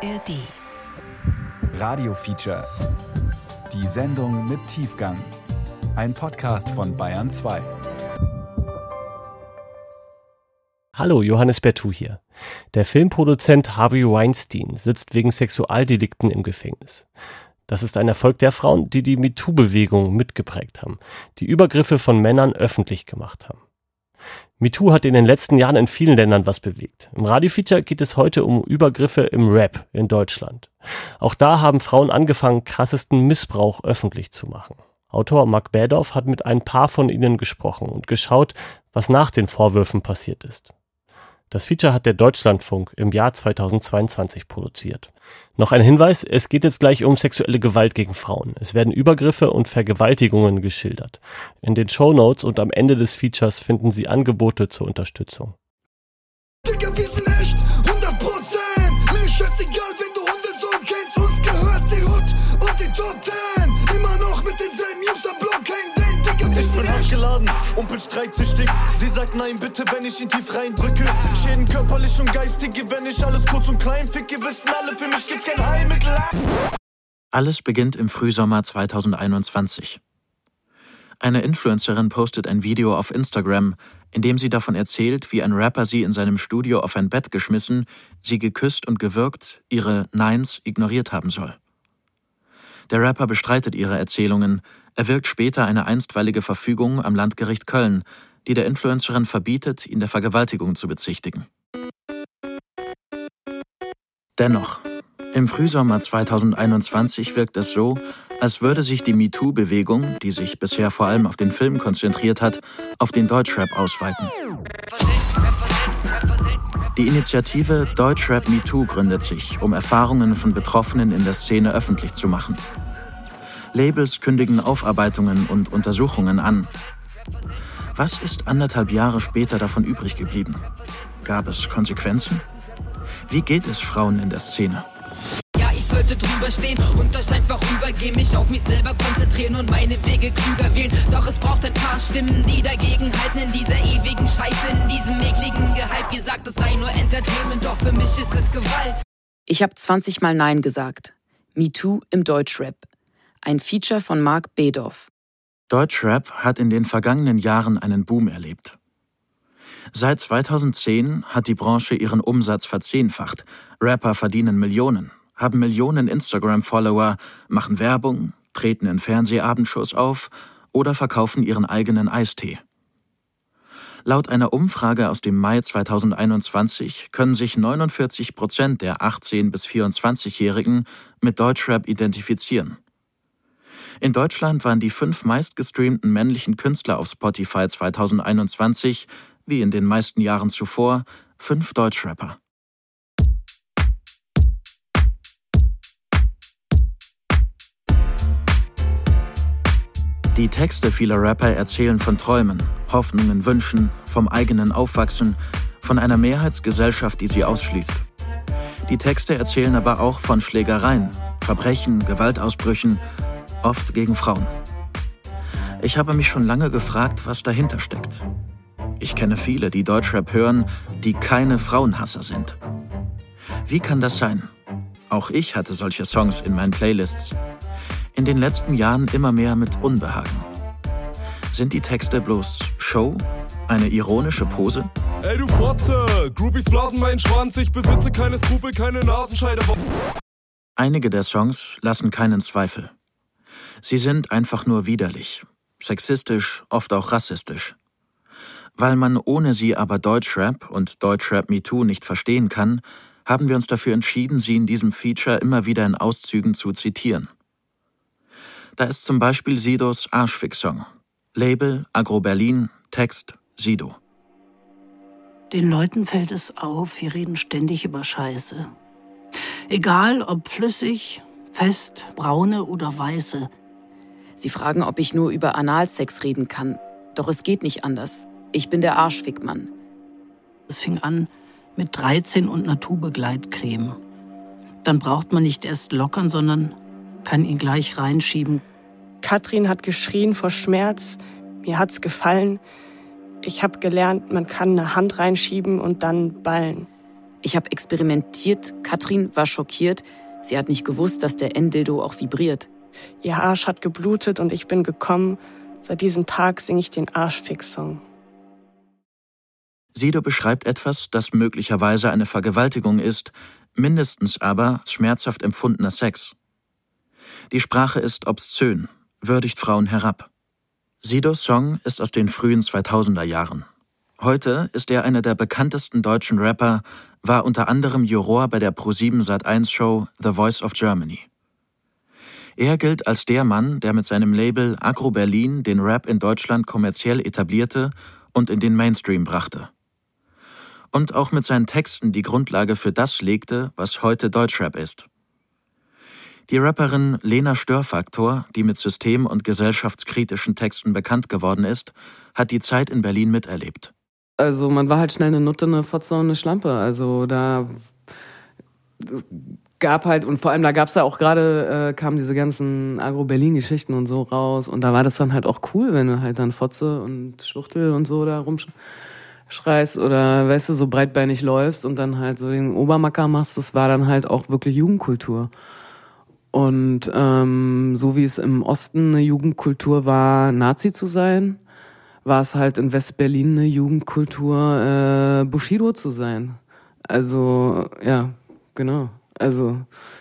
ARD. Radio Feature. Die Sendung mit Tiefgang. Ein Podcast von Bayern 2. Hallo, Johannes Bertou hier. Der Filmproduzent Harvey Weinstein sitzt wegen Sexualdelikten im Gefängnis. Das ist ein Erfolg der Frauen, die die MeToo-Bewegung mitgeprägt haben, die Übergriffe von Männern öffentlich gemacht haben. MeToo hat in den letzten Jahren in vielen Ländern was bewegt. Im Radiofeature geht es heute um Übergriffe im Rap in Deutschland. Auch da haben Frauen angefangen, krassesten Missbrauch öffentlich zu machen. Autor Mark Badoff hat mit ein paar von ihnen gesprochen und geschaut, was nach den Vorwürfen passiert ist. Das Feature hat der Deutschlandfunk im Jahr 2022 produziert. Noch ein Hinweis, es geht jetzt gleich um sexuelle Gewalt gegen Frauen. Es werden Übergriffe und Vergewaltigungen geschildert. In den Show Notes und am Ende des Features finden Sie Angebote zur Unterstützung. Bin streitsüchtig. Sie sagt nein, bitte, wenn ich ihn tief reindrücke. Schäden körperlich und geistige, wenn ich alles kurz und klein ficke. Wissen alle, für mich gibt's kein Heilmittel. Alles beginnt im Frühsommer 2021. Eine Influencerin postet ein Video auf Instagram, in dem sie davon erzählt, wie ein Rapper sie in seinem Studio auf ein Bett geschmissen, sie geküsst und gewürgt, ihre Neins ignoriert haben soll. Der Rapper bestreitet ihre Erzählungen, erwirkt später eine einstweilige Verfügung am Landgericht Köln, die der Influencerin verbietet, ihn der Vergewaltigung zu bezichtigen. Dennoch, im Frühsommer 2021 wirkt es so, als würde sich die MeToo-Bewegung, die sich bisher vor allem auf den Film konzentriert hat, auf den Deutschrap ausweiten. Die Initiative Deutschrap MeToo gründet sich, um Erfahrungen von Betroffenen in der Szene öffentlich zu machen. Labels kündigen Aufarbeitungen und Untersuchungen an. Was ist anderthalb Jahre später davon übrig geblieben? Gab es Konsequenzen? Wie geht es Frauen in der Szene? Ja, ich sollte drüber stehen und euch einfach rübergehen, mich auf mich selber konzentrieren und meine Wege klüger wählen. Doch es braucht ein paar Stimmen, die dagegen halten in dieser ewigen Scheiße, in diesem ekligen Gehype. Ihr sagt, es sei nur Entertainment, doch für mich ist es Gewalt. Ich habe 20 Mal Nein gesagt. MeToo im Deutschrap. Ein Feature von Mark Bedoff. Deutschrap hat in den vergangenen Jahren einen Boom erlebt. Seit 2010 hat die Branche ihren Umsatz verzehnfacht. Rapper verdienen Millionen, haben Millionen Instagram-Follower, machen Werbung, treten in Fernsehabendshows auf oder verkaufen ihren eigenen Eistee. Laut einer Umfrage aus dem Mai 2021 können sich 49 Prozent der 18- bis 24-Jährigen mit Deutschrap identifizieren. In Deutschland waren die fünf meistgestreamten männlichen Künstler auf Spotify 2021, wie in den meisten Jahren zuvor, fünf Deutschrapper. Die Texte vieler Rapper erzählen von Träumen, Hoffnungen, Wünschen, vom eigenen Aufwachsen, von einer Mehrheitsgesellschaft, die sie ausschließt. Die Texte erzählen aber auch von Schlägereien, Verbrechen, Gewaltausbrüchen, oft gegen Frauen. Ich habe mich schon lange gefragt, was dahinter steckt. Ich kenne viele, die Deutschrap hören, die keine Frauenhasser sind. Wie kann das sein? Auch ich hatte solche Songs in meinen Playlists. In den letzten Jahren immer mehr mit Unbehagen. Sind die Texte bloß Show? Eine ironische Pose? Ey du Fotze, Groupies blasen meinen Schwanz, ich besitze keine Skrupel, keine Nasenscheide. Einige der Songs lassen keinen Zweifel. Sie sind einfach nur widerlich, sexistisch, oft auch rassistisch. Weil man ohne sie aber Deutschrap und Deutschrap MeToo nicht verstehen kann, haben wir uns dafür entschieden, sie in diesem Feature immer wieder in Auszügen zu zitieren. Da ist zum Beispiel Sidos Arschfix-Song. Label Agro Berlin, Text Sido. Den Leuten fällt es auf, wir reden ständig über Scheiße. Egal ob flüssig, fest, braune oder weiße. Sie fragen, ob ich nur über Analsex reden kann. Doch es geht nicht anders. Ich bin der Arschfickmann. Es fing an mit 13 und einer Tube Gleitcreme. Dann braucht man nicht erst lockern, sondern kann ihn gleich reinschieben. Katrin hat geschrien vor Schmerz. Mir hat's gefallen. Ich habe gelernt, man kann eine Hand reinschieben und dann ballen. Ich habe experimentiert, Katrin war schockiert. Sie hat nicht gewusst, dass der N-Dildo auch vibriert. Ihr Arsch hat geblutet und ich bin gekommen. Seit diesem Tag singe ich den Arschfix-Song. Sido beschreibt etwas, das möglicherweise eine Vergewaltigung ist, mindestens aber schmerzhaft empfundener Sex. Die Sprache ist obszön, würdigt Frauen herab. Sidos Song ist aus den frühen 2000er Jahren. Heute ist er einer der bekanntesten deutschen Rapper, war unter anderem Juror bei der Pro7 Sat1 Show The Voice of Germany. Er gilt als der Mann, der mit seinem Label Agro Berlin den Rap in Deutschland kommerziell etablierte und in den Mainstream brachte. Und auch mit seinen Texten die Grundlage für das legte, was heute Deutschrap ist. Die Rapperin Lena Störfaktor, die mit system- und gesellschaftskritischen Texten bekannt geworden ist, hat die Zeit in Berlin miterlebt. Also man war halt schnell eine Nutte, eine Fotze und eine Schlampe. Also da gab halt, und vor allem da gab es ja auch gerade, äh, kamen diese ganzen Agro-Berlin-Geschichten und so raus. Und da war das dann halt auch cool, wenn du halt dann Fotze und Schwuchtel und so da rumschreist oder, weißt du, so breitbeinig läufst und dann halt so den Obermacker machst. Das war dann halt auch wirklich Jugendkultur. Und ähm, so wie es im Osten eine Jugendkultur war, Nazi zu sein, war es halt in West-Berlin eine Jugendkultur, äh, Bushido zu sein. Also, ja, genau. Also,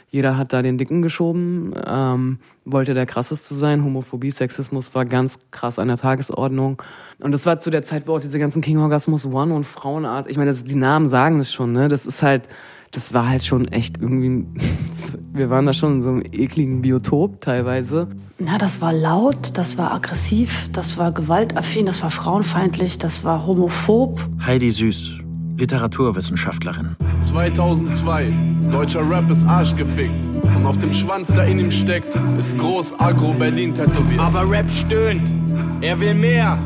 jeder hat da den Dicken geschoben, ähm, wollte der krasseste sein. Homophobie, Sexismus war ganz krass an der Tagesordnung. Und das war zu der Zeit, wo auch diese ganzen King Orgasmus One und Frauenart, ich meine, das, die Namen sagen es schon, ne? Das ist halt, das war halt schon echt irgendwie, wir waren da schon in so einem ekligen Biotop teilweise. Na, das war laut, das war aggressiv, das war gewaltaffin, das war frauenfeindlich, das war homophob. Heidi Süß, Literaturwissenschaftlerin. 2002, deutscher Rap ist arschgefickt. Und auf dem Schwanz, der in ihm steckt, ist groß Agro Berlin tätowiert. Aber Rap stöhnt. Er will mehr.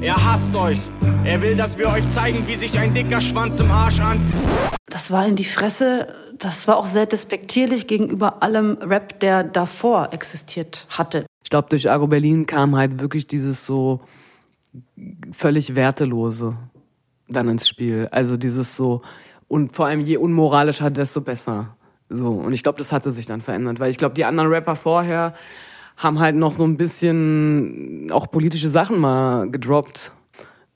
Er hasst euch. Er will, dass wir euch zeigen, wie sich ein dicker Schwanz im Arsch anfühlt. Das war in die Fresse, das war auch sehr despektierlich gegenüber allem Rap, der davor existiert hatte. Ich glaube, durch Agro Berlin kam halt wirklich dieses so völlig Wertelose dann ins Spiel. Also dieses so, und vor allem je unmoralischer, desto besser. So, und ich glaube, das hatte sich dann verändert, weil ich glaube, die anderen Rapper vorher haben halt noch so ein bisschen auch politische Sachen mal gedroppt.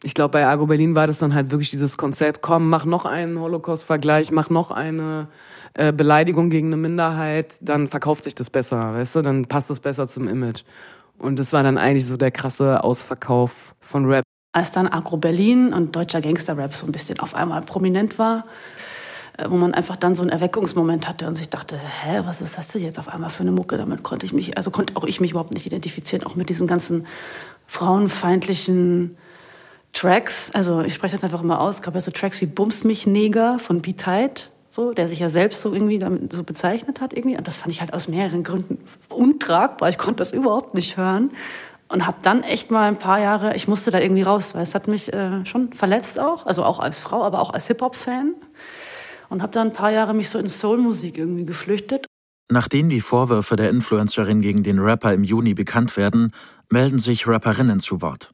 Ich glaube, bei Argo Berlin war das dann halt wirklich dieses Konzept, komm, mach noch einen Holocaust-Vergleich, mach noch eine äh, Beleidigung gegen eine Minderheit, dann verkauft sich das besser, weißt du, dann passt das besser zum Image. Und das war dann eigentlich so der krasse Ausverkauf von Rap. Als dann Agro Berlin und deutscher Gangster-Rap so ein bisschen auf einmal prominent war, wo man einfach dann so einen Erweckungsmoment hatte und sich dachte, hä, was ist das denn jetzt auf einmal für eine Mucke? Damit konnte ich mich, also konnte auch ich mich überhaupt nicht identifizieren, auch mit diesen ganzen frauenfeindlichen Tracks. Also ich spreche jetzt einfach mal aus. Es gab ja so Tracks wie Bums mich Neger von B-Tide, so, der sich ja selbst so irgendwie damit so bezeichnet hat irgendwie. Und das fand ich halt aus mehreren Gründen untragbar. Ich konnte das überhaupt nicht hören und habe dann echt mal ein paar Jahre, ich musste da irgendwie raus, weil es hat mich äh, schon verletzt auch, also auch als Frau, aber auch als Hip-Hop-Fan und habe dann ein paar Jahre mich so in Soulmusik irgendwie geflüchtet. Nachdem die Vorwürfe der Influencerin gegen den Rapper im Juni bekannt werden, melden sich Rapperinnen zu Wort.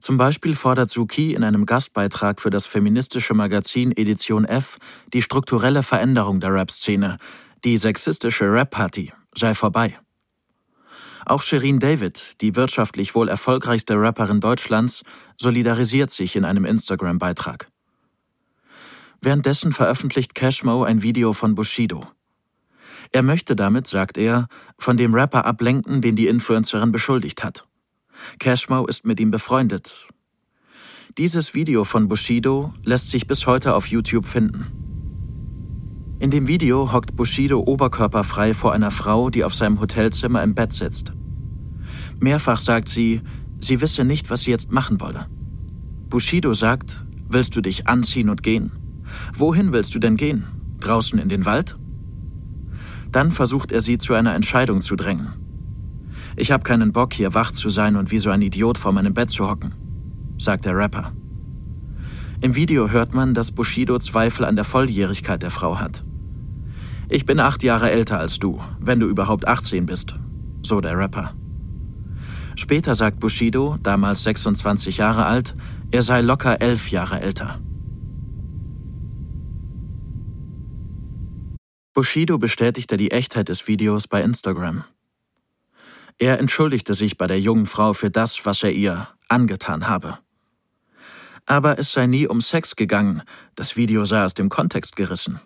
Zum Beispiel fordert Suki in einem Gastbeitrag für das feministische Magazin Edition F die strukturelle Veränderung der Rap-Szene. Die sexistische Rap-Party sei vorbei. Auch Shirin David, die wirtschaftlich wohl erfolgreichste Rapperin Deutschlands, solidarisiert sich in einem Instagram-Beitrag. Währenddessen veröffentlicht Cashmo ein Video von Bushido. Er möchte damit, sagt er, von dem Rapper ablenken, den die Influencerin beschuldigt hat. Cashmo ist mit ihm befreundet. Dieses Video von Bushido lässt sich bis heute auf YouTube finden. In dem Video hockt Bushido oberkörperfrei vor einer Frau, die auf seinem Hotelzimmer im Bett sitzt. Mehrfach sagt sie, sie wisse nicht, was sie jetzt machen wolle. Bushido sagt, willst du dich anziehen und gehen? Wohin willst du denn gehen? Draußen in den Wald? Dann versucht er sie zu einer Entscheidung zu drängen. Ich habe keinen Bock, hier wach zu sein und wie so ein Idiot vor meinem Bett zu hocken, sagt der Rapper. Im Video hört man, dass Bushido Zweifel an der Volljährigkeit der Frau hat. Ich bin acht Jahre älter als du, wenn du überhaupt 18 bist, so der Rapper. Später sagt Bushido, damals 26 Jahre alt, er sei locker elf Jahre älter. Bushido bestätigte die Echtheit des Videos bei Instagram. Er entschuldigte sich bei der jungen Frau für das, was er ihr angetan habe. Aber es sei nie um Sex gegangen, das Video sei aus dem Kontext gerissen.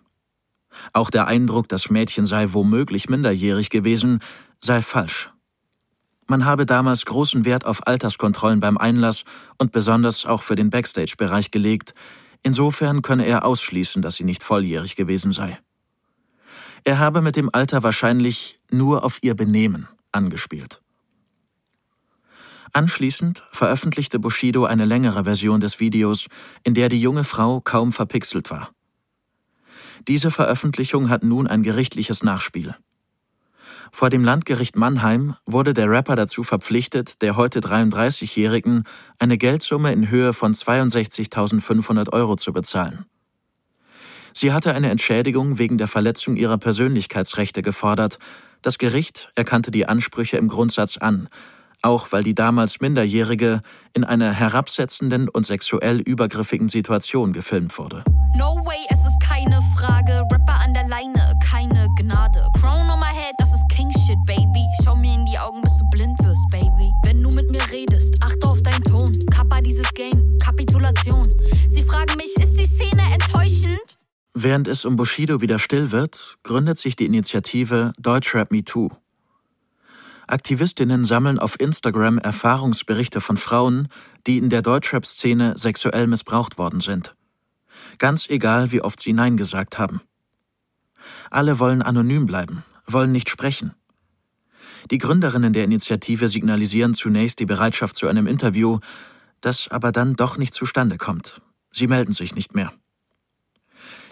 Auch der Eindruck, das Mädchen sei womöglich minderjährig gewesen, sei falsch. Man habe damals großen Wert auf Alterskontrollen beim Einlass und besonders auch für den Backstage-Bereich gelegt, insofern könne er ausschließen, dass sie nicht volljährig gewesen sei. Er habe mit dem Alter wahrscheinlich nur auf ihr Benehmen angespielt. Anschließend veröffentlichte Bushido eine längere Version des Videos, in der die junge Frau kaum verpixelt war. Diese Veröffentlichung hat nun ein gerichtliches Nachspiel. Vor dem Landgericht Mannheim wurde der Rapper dazu verpflichtet, der heute 33-Jährigen eine Geldsumme in Höhe von 62.500 Euro zu bezahlen. Sie hatte eine Entschädigung wegen der Verletzung ihrer Persönlichkeitsrechte gefordert. Das Gericht erkannte die Ansprüche im Grundsatz an, auch weil die damals Minderjährige in einer herabsetzenden und sexuell übergriffigen Situation gefilmt wurde. No way, Frage. Rapper an der Leine, keine Gnade. Crown on my head, das ist King Shit, Baby. Schau mir in die Augen, bis du blind wirst, Baby. Wenn du mit mir redest, achte auf deinen Ton. Kappa dieses Game, Kapitulation. Sie fragen mich, ist die Szene enttäuschend? Während es um Bushido wieder still wird, gründet sich die Initiative Deutschrap Me Too. Aktivistinnen sammeln auf Instagram Erfahrungsberichte von Frauen, die in der Deutschrap-Szene sexuell missbraucht worden sind. Ganz egal, wie oft sie Nein gesagt haben. Alle wollen anonym bleiben, wollen nicht sprechen. Die Gründerinnen der Initiative signalisieren zunächst die Bereitschaft zu einem Interview, das aber dann doch nicht zustande kommt. Sie melden sich nicht mehr.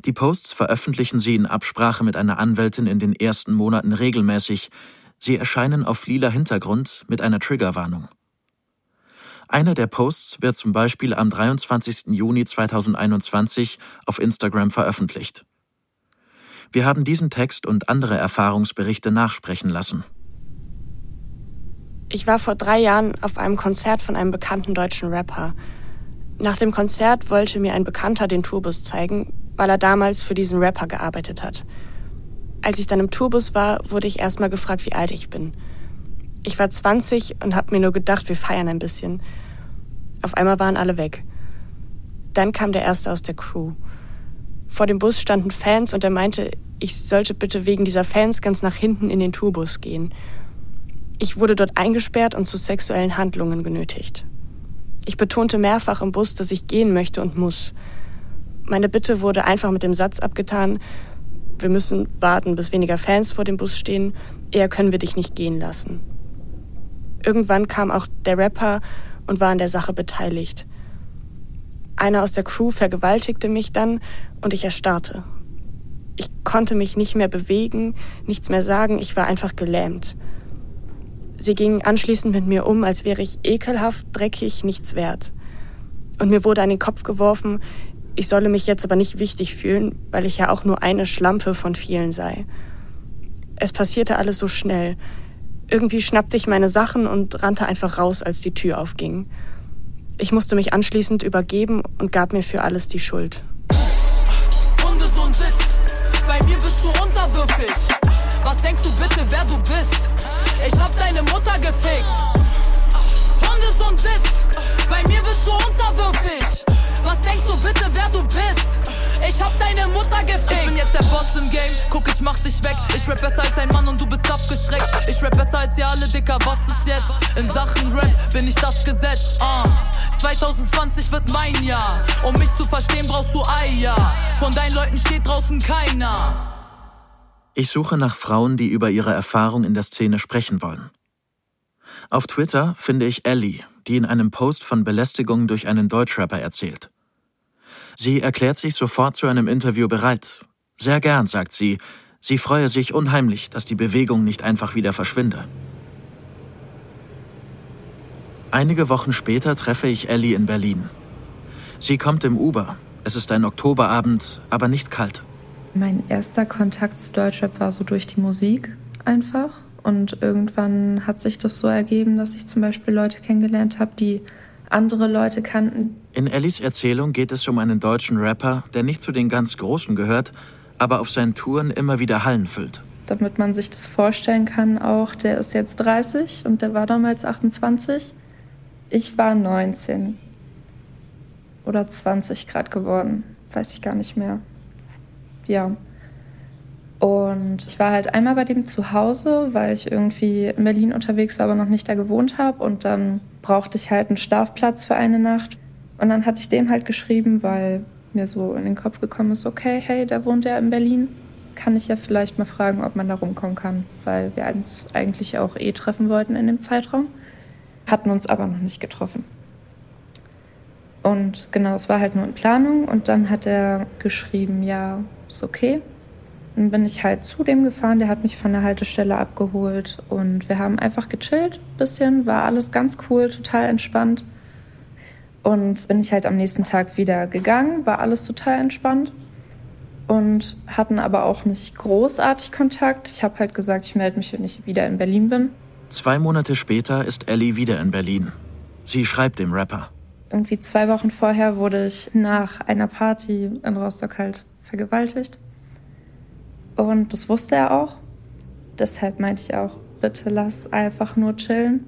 Die Posts veröffentlichen sie in Absprache mit einer Anwältin in den ersten Monaten regelmäßig, Sie erscheinen auf lila Hintergrund mit einer Triggerwarnung. Einer der Posts wird zum Beispiel am 23. Juni 2021 auf Instagram veröffentlicht. Wir haben diesen Text und andere Erfahrungsberichte nachsprechen lassen. Ich war vor drei Jahren auf einem Konzert von einem bekannten deutschen Rapper. Nach dem Konzert wollte mir ein Bekannter den Tourbus zeigen, weil er damals für diesen Rapper gearbeitet hat. Als ich dann im Tourbus war, wurde ich erstmal gefragt, wie alt ich bin. Ich war 20 und habe mir nur gedacht, wir feiern ein bisschen. Auf einmal waren alle weg. Dann kam der erste aus der Crew. Vor dem Bus standen Fans und er meinte, ich sollte bitte wegen dieser Fans ganz nach hinten in den Tourbus gehen. Ich wurde dort eingesperrt und zu sexuellen Handlungen genötigt. Ich betonte mehrfach im Bus, dass ich gehen möchte und muss. Meine Bitte wurde einfach mit dem Satz abgetan, wir müssen warten, bis weniger Fans vor dem Bus stehen, eher können wir dich nicht gehen lassen. Irgendwann kam auch der Rapper und war an der Sache beteiligt. Einer aus der Crew vergewaltigte mich dann und ich erstarrte. Ich konnte mich nicht mehr bewegen, nichts mehr sagen, ich war einfach gelähmt. Sie gingen anschließend mit mir um, als wäre ich ekelhaft, dreckig, nichts wert. Und mir wurde an den Kopf geworfen, ich solle mich jetzt aber nicht wichtig fühlen, weil ich ja auch nur eine Schlampe von vielen sei. Es passierte alles so schnell. Irgendwie schnappte ich meine Sachen und rannte einfach raus, als die Tür aufging. Ich musste mich anschließend übergeben und gab mir für alles die Schuld. Hundesohn Sitz, bei mir bist du unterwürfig. Was denkst du bitte, wer du bist? Ich hab deine Mutter gefickt. Hundesohn Sitz, bei mir bist du unterwürfig. Was denkst du bitte, wer du bist? Ich hab deine Mutter gefickt. Ich bin jetzt der Boss im Game. Guck, ich mach dich weg. Ich rap besser als ein Mann und du bist abgeschreckt. Ich rap besser als ihr alle, Dicker. Was ist jetzt? In Sachen Rap bin ich das Gesetz. Uh. 2020 wird mein Jahr. Um mich zu verstehen, brauchst du Eier. Von deinen Leuten steht draußen keiner. Ich suche nach Frauen, die über ihre Erfahrung in der Szene sprechen wollen. Auf Twitter finde ich Ellie, die in einem Post von Belästigung durch einen Deutschrapper erzählt. Sie erklärt sich sofort zu einem Interview bereit. Sehr gern, sagt sie. Sie freue sich unheimlich, dass die Bewegung nicht einfach wieder verschwinde. Einige Wochen später treffe ich Ellie in Berlin. Sie kommt im Uber. Es ist ein Oktoberabend, aber nicht kalt. Mein erster Kontakt zu Deutschrap war so durch die Musik einfach. Und irgendwann hat sich das so ergeben, dass ich zum Beispiel Leute kennengelernt habe, die andere Leute kannten. In Ellis Erzählung geht es um einen deutschen Rapper, der nicht zu den ganz Großen gehört, aber auf seinen Touren immer wieder Hallen füllt. Damit man sich das vorstellen kann, auch der ist jetzt 30 und der war damals 28. Ich war 19 oder 20 Grad geworden, weiß ich gar nicht mehr. Ja. Und ich war halt einmal bei dem zu Hause, weil ich irgendwie in Berlin unterwegs war, aber noch nicht da gewohnt habe. Und dann brauchte ich halt einen Schlafplatz für eine Nacht. Und dann hatte ich dem halt geschrieben, weil mir so in den Kopf gekommen ist, okay, hey, da wohnt er in Berlin. Kann ich ja vielleicht mal fragen, ob man da rumkommen kann, weil wir uns eigentlich auch eh treffen wollten in dem Zeitraum. Hatten uns aber noch nicht getroffen. Und genau, es war halt nur in Planung. Und dann hat er geschrieben, ja, ist okay. Dann bin ich halt zu dem gefahren, der hat mich von der Haltestelle abgeholt und wir haben einfach gechillt, bisschen, war alles ganz cool, total entspannt. Und bin ich halt am nächsten Tag wieder gegangen, war alles total entspannt und hatten aber auch nicht großartig Kontakt. Ich habe halt gesagt, ich melde mich, wenn ich wieder in Berlin bin. Zwei Monate später ist Ellie wieder in Berlin. Sie schreibt dem Rapper. Irgendwie zwei Wochen vorher wurde ich nach einer Party in Rostock halt vergewaltigt. Und das wusste er auch. Deshalb meinte ich auch, bitte lass einfach nur chillen.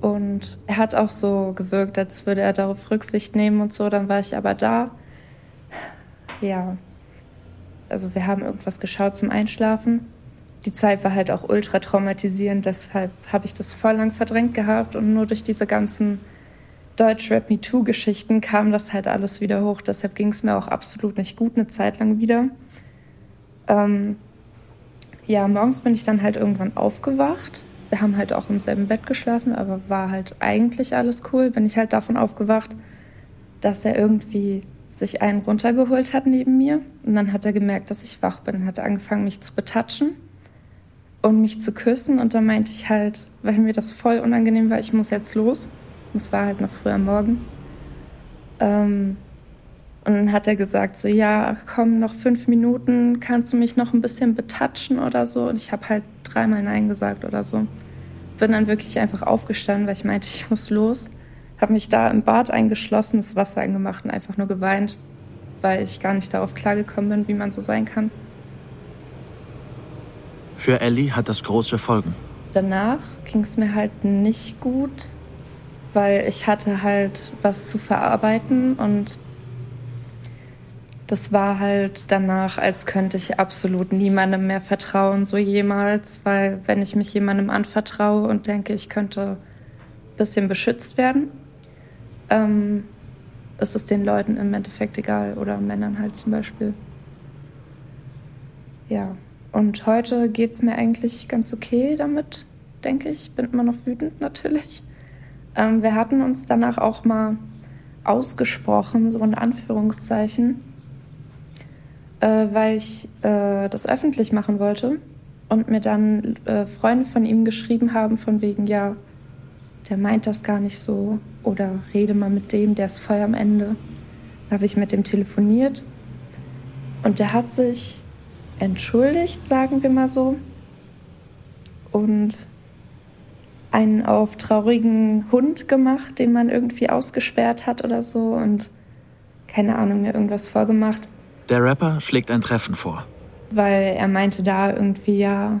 Und er hat auch so gewirkt, als würde er darauf Rücksicht nehmen und so. Dann war ich aber da. Ja. Also wir haben irgendwas geschaut zum Einschlafen. Die Zeit war halt auch ultra traumatisierend, deshalb habe ich das voll lang verdrängt gehabt und nur durch diese ganzen Deutschrap MeToo Geschichten kam das halt alles wieder hoch. Deshalb ging es mir auch absolut nicht gut eine Zeit lang wieder. Ähm, ja, morgens bin ich dann halt irgendwann aufgewacht. Wir haben halt auch im selben Bett geschlafen, aber war halt eigentlich alles cool. Bin ich halt davon aufgewacht, dass er irgendwie sich einen runtergeholt hat neben mir. Und dann hat er gemerkt, dass ich wach bin, hat angefangen, mich zu betatschen und mich zu küssen. Und dann meinte ich halt, weil mir das voll unangenehm war, ich muss jetzt los. Das war halt noch früh am Morgen. Ähm, und dann hat er gesagt, so ja, komm, noch fünf Minuten, kannst du mich noch ein bisschen betatschen oder so. Und ich habe halt dreimal Nein gesagt oder so. Bin dann wirklich einfach aufgestanden, weil ich meinte, ich muss los. Habe mich da im Bad eingeschlossen, das Wasser angemacht und einfach nur geweint, weil ich gar nicht darauf klargekommen bin, wie man so sein kann. Für Ellie hat das große Folgen. Danach ging es mir halt nicht gut, weil ich hatte halt was zu verarbeiten und das war halt danach, als könnte ich absolut niemandem mehr vertrauen, so jemals, weil wenn ich mich jemandem anvertraue und denke, ich könnte ein bisschen beschützt werden, ähm, ist es den Leuten im Endeffekt egal oder Männern halt zum Beispiel. Ja, und heute geht es mir eigentlich ganz okay damit, denke ich. Bin immer noch wütend natürlich. Ähm, wir hatten uns danach auch mal ausgesprochen, so in Anführungszeichen äh, weil ich äh, das öffentlich machen wollte und mir dann äh, Freunde von ihm geschrieben haben, von wegen, ja, der meint das gar nicht so oder rede mal mit dem, der ist voll am Ende. Da habe ich mit dem telefoniert und der hat sich entschuldigt, sagen wir mal so, und einen auf traurigen Hund gemacht, den man irgendwie ausgesperrt hat oder so und keine Ahnung, mir irgendwas vorgemacht. Der Rapper schlägt ein Treffen vor. Weil er meinte da irgendwie, ja,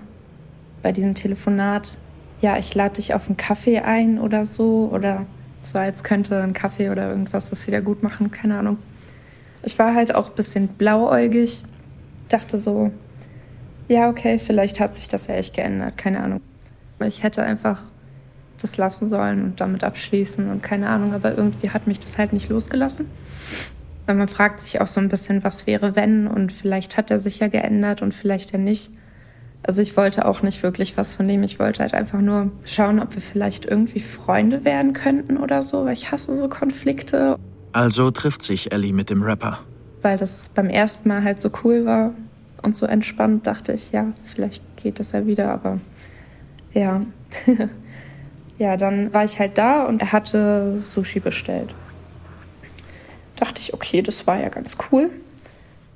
bei diesem Telefonat, ja, ich lade dich auf einen Kaffee ein oder so. Oder so, als könnte ein Kaffee oder irgendwas das wieder gut machen, keine Ahnung. Ich war halt auch ein bisschen blauäugig, dachte so, ja, okay, vielleicht hat sich das ja echt geändert, keine Ahnung. Ich hätte einfach das lassen sollen und damit abschließen und keine Ahnung, aber irgendwie hat mich das halt nicht losgelassen. Man fragt sich auch so ein bisschen, was wäre, wenn und vielleicht hat er sich ja geändert und vielleicht ja nicht. Also ich wollte auch nicht wirklich was von dem. Ich wollte halt einfach nur schauen, ob wir vielleicht irgendwie Freunde werden könnten oder so, weil ich hasse so Konflikte. Also trifft sich Ellie mit dem Rapper. Weil das beim ersten Mal halt so cool war und so entspannt, dachte ich, ja, vielleicht geht das ja wieder, aber ja. ja, dann war ich halt da und er hatte Sushi bestellt dachte ich, okay, das war ja ganz cool.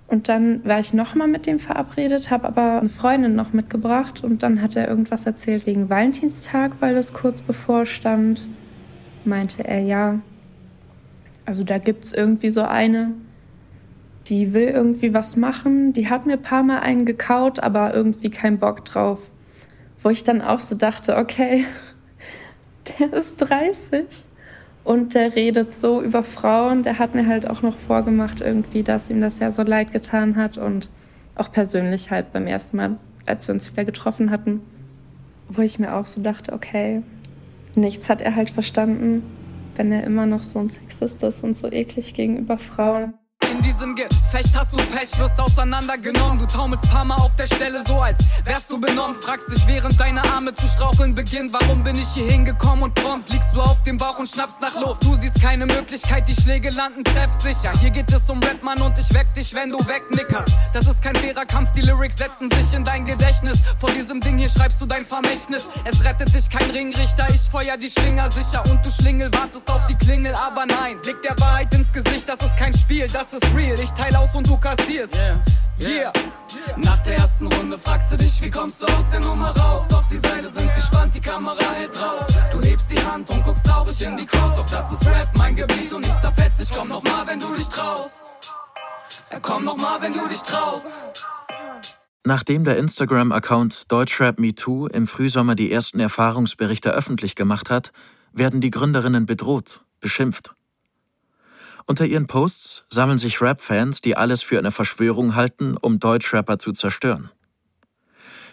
Und dann war ich nochmal mit dem verabredet, habe aber eine Freundin noch mitgebracht und dann hat er irgendwas erzählt wegen Valentinstag, weil das kurz bevorstand. Meinte er, ja, also da gibt es irgendwie so eine. die will irgendwie was machen, die hat mir ein paar Mal einen gekaut, aber irgendwie keinen Bock drauf. Wo ich dann auch so dachte, okay, der ist 30 und der redet so über Frauen. Der hat mir halt auch noch vorgemacht irgendwie, dass ihm das ja so leid getan hat und auch persönlich halt beim ersten Mal, als wir uns wieder getroffen hatten, wo ich mir auch so dachte, okay, nichts hat er halt verstanden, wenn er immer noch so ein Sexist ist und so eklig gegenüber Frauen. In diesem Gefecht hast du Pech, wirst auseinandergenommen. Du taumelst paar Mal auf der Stelle so, als wärst du benommen. Fragst dich, während deine Arme zu straucheln beginnen, warum bin ich hier hingekommen und prompt liegst du auf dem Bauch und schnappst nach Luft. Du siehst keine Möglichkeit, die Schläge landen treffsicher. Hier geht es um Rap, Mann, und ich weck dich, wenn du wegnickerst. Das ist kein fairer Kampf, die Lyrics setzen sich in dein Gedächtnis. Vor diesem Ding hier schreibst du dein Vermächtnis. Es rettet dich kein Ringrichter, ich feuer die Schlinger sicher. Und du Schlingel wartest auf die Klingel, aber nein. Blick der Wahrheit ins Gesicht, das ist kein Spiel, das ist real. Ich teile aus und du kassierst. Yeah. Nach der ersten Runde fragst du dich, wie kommst du aus der Nummer raus? Doch die Seile sind gespannt, die Kamera hält drauf. Du hebst die Hand und guckst traurig in die Crowd. Doch das ist Rap, mein Gebiet und ich zerfetz dich. Komm noch mal, wenn du dich traust. Komm noch mal, wenn du dich traust. Nachdem der Instagram-Account Deutschrap MeToo im Frühsommer die ersten Erfahrungsberichte öffentlich gemacht hat, werden die Gründerinnen bedroht, beschimpft. Unter ihren Posts sammeln sich Rap-Fans, die alles für eine Verschwörung halten, um Deutschrapper zu zerstören.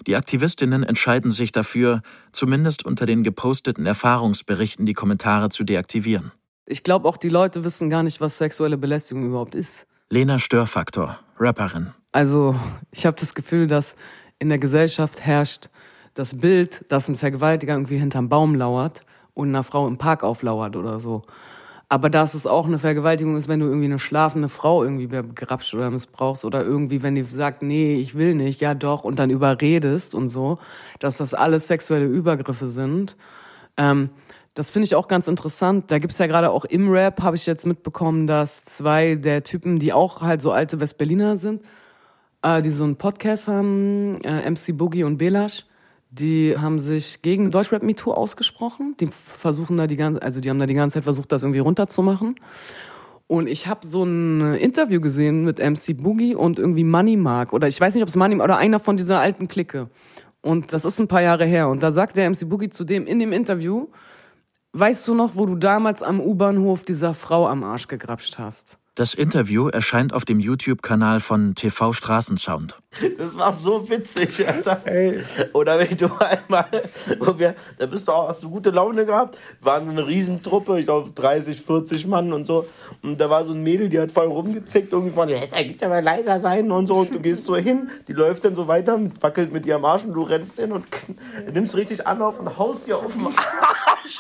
Die Aktivistinnen entscheiden sich dafür, zumindest unter den geposteten Erfahrungsberichten die Kommentare zu deaktivieren. Ich glaube auch, die Leute wissen gar nicht, was sexuelle Belästigung überhaupt ist. Lena Störfaktor, Rapperin. Also, ich habe das Gefühl, dass in der Gesellschaft herrscht das Bild, dass ein Vergewaltiger irgendwie hinterm Baum lauert und einer Frau im Park auflauert oder so. Aber dass es auch eine Vergewaltigung ist, wenn du irgendwie eine schlafende Frau irgendwie begrapscht oder missbrauchst oder irgendwie, wenn die sagt, nee, ich will nicht, ja doch, und dann überredest und so, dass das alles sexuelle Übergriffe sind. Ähm, das finde ich auch ganz interessant. Da gibt's ja gerade auch im Rap, habe ich jetzt mitbekommen, dass zwei der Typen, die auch halt so alte Westberliner sind, äh, die so einen Podcast haben, äh, MC Boogie und Belash, die haben sich gegen Deutschrap MeToo ausgesprochen. Die versuchen da die ganze, also die haben da die ganze Zeit versucht, das irgendwie runterzumachen. Und ich habe so ein Interview gesehen mit MC Boogie und irgendwie Money Mark oder ich weiß nicht, ob es Money oder einer von dieser alten Clique. Und das ist ein paar Jahre her. Und da sagt der MC Boogie zu dem in dem Interview, weißt du noch, wo du damals am U-Bahnhof dieser Frau am Arsch gegrapscht hast? Das Interview erscheint auf dem YouTube-Kanal von TV Straßensound. Das war so witzig, Alter. Ey. Oder wenn du einmal, wir, da bist du auch, hast du gute Laune gehabt, waren so eine Riesentruppe, ich glaube 30, 40 Mann und so. Und da war so ein Mädel, die hat voll rumgezickt, irgendwie von, jetzt geht ja mal leiser sein und so. Und du gehst so hin, die läuft dann so weiter, wackelt mit ihrem Arsch und du rennst hin und nimmst richtig Anlauf und haust dir auf den Arsch.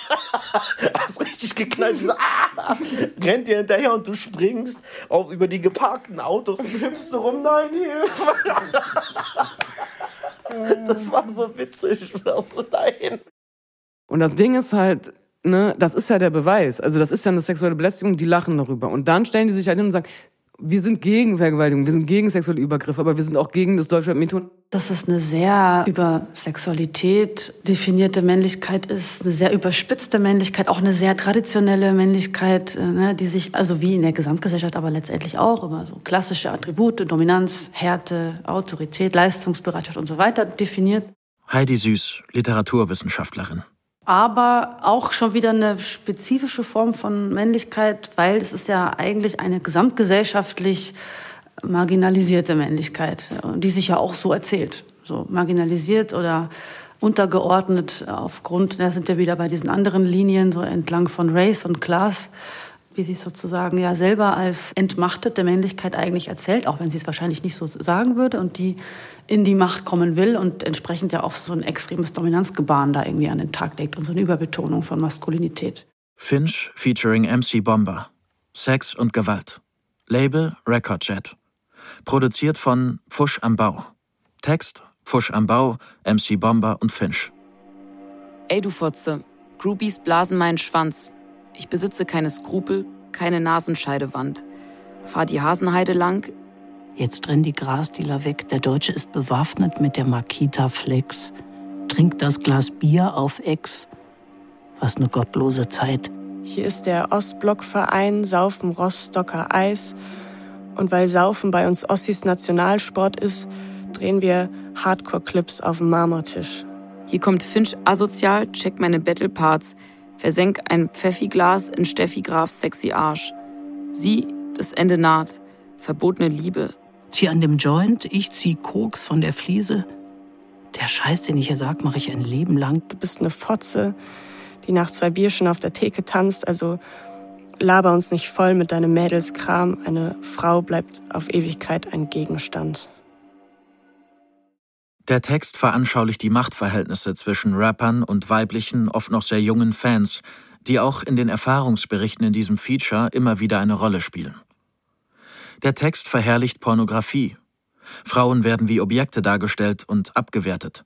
richtig geknallt, so, ah, rennt dir hinterher und du springst auch über die geparkten Autos und hüpfst rum, nein, Hilfe. Das war so witzig. Nein. Und das Ding ist halt, ne, das ist ja der Beweis. Also das ist ja eine sexuelle Belästigung, die lachen darüber. Und dann stellen die sich halt hin und sagen, wir sind gegen Vergewaltigung, wir sind gegen sexuelle Übergriffe, aber wir sind auch gegen das deutsche MeToo. Dass es eine sehr über Sexualität definierte Männlichkeit ist, eine sehr überspitzte Männlichkeit, auch eine sehr traditionelle Männlichkeit, äh, ne, die sich, also wie in der Gesamtgesellschaft, aber letztendlich auch über so klassische Attribute, Dominanz, Härte, Autorität, Leistungsbereitschaft und so weiter definiert. Heidi Süß, Literaturwissenschaftlerin aber auch schon wieder eine spezifische Form von Männlichkeit, weil es ist ja eigentlich eine gesamtgesellschaftlich marginalisierte Männlichkeit, die sich ja auch so erzählt. So marginalisiert oder untergeordnet aufgrund, da sind wir wieder bei diesen anderen Linien, so entlang von Race und Class, wie sie es sozusagen ja selber als entmachtete Männlichkeit eigentlich erzählt, auch wenn sie es wahrscheinlich nicht so sagen würde und die in die Macht kommen will und entsprechend ja auch so ein extremes Dominanzgebaren da irgendwie an den Tag legt und so eine Überbetonung von Maskulinität. Finch featuring MC Bomber. Sex und Gewalt. Label Recordjet. Produziert von Pfusch am Bau. Text Pfusch am Bau, MC Bomber und Finch. Ey du Fotze, Groupies blasen meinen Schwanz. Ich besitze keine Skrupel, keine Nasenscheidewand. Fahr die Hasenheide lang, Jetzt renn die Grasdealer weg. Der Deutsche ist bewaffnet mit der Makita Flex. Trinkt das Glas Bier auf Ex. Was eine gottlose Zeit. Hier ist der Ostblockverein Saufen Rostocker Eis. Und weil Saufen bei uns Ossis Nationalsport ist, drehen wir Hardcore-Clips auf dem Marmortisch. Hier kommt Finch asozial, checkt meine Battle Parts, versenk ein Pfeffiglas in Steffi Grafs sexy Arsch. Sie, das Ende naht, verbotene Liebe. Zieh an dem Joint, ich zieh Koks von der Fliese. Der Scheiß, den ich hier sag, mache ich ein Leben lang. Du bist eine Fotze, die nach zwei Bier schon auf der Theke tanzt, also laber uns nicht voll mit deinem Mädelskram. Eine Frau bleibt auf Ewigkeit ein Gegenstand. Der Text veranschaulicht die Machtverhältnisse zwischen Rappern und weiblichen, oft noch sehr jungen Fans, die auch in den Erfahrungsberichten in diesem Feature immer wieder eine Rolle spielen. Der Text verherrlicht Pornografie. Frauen werden wie Objekte dargestellt und abgewertet.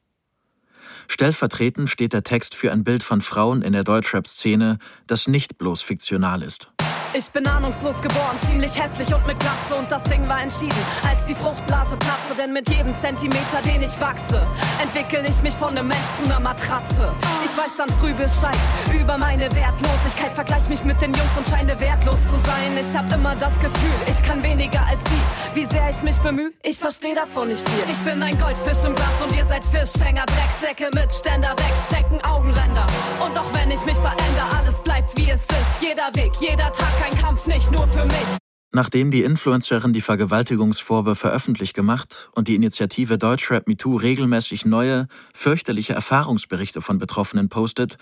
Stellvertretend steht der Text für ein Bild von Frauen in der Deutschrap-Szene, das nicht bloß fiktional ist. Ich bin ahnungslos geboren, ziemlich hässlich und mit Glatze und das Ding war entschieden, als die Fruchtblase platze, denn mit jedem Zentimeter, den ich wachse, entwickle ich mich von einem Mensch zu einer Matratze. Ich weiß dann früh Bescheid über meine Wertlosigkeit, vergleich mich mit den Jungs und scheine wertlos zu sein. Ich hab immer das Gefühl, ich kann weniger als sie. Wie sehr ich mich bemühe, ich verstehe davon nicht viel. Ich bin ein Goldfisch im Glas und ihr seid Fischfänger, Drecksäcke mit Ständer wegstecken, Augenränder. Und auch wenn ich mich verändere, alles bleibt wie es ist. Jeder Weg, jeder Tag kein Kampf, nicht nur für mich. Nachdem die Influencerin die Vergewaltigungsvorwürfe öffentlich gemacht und die Initiative Deutschrap MeToo regelmäßig neue, fürchterliche Erfahrungsberichte von Betroffenen postet,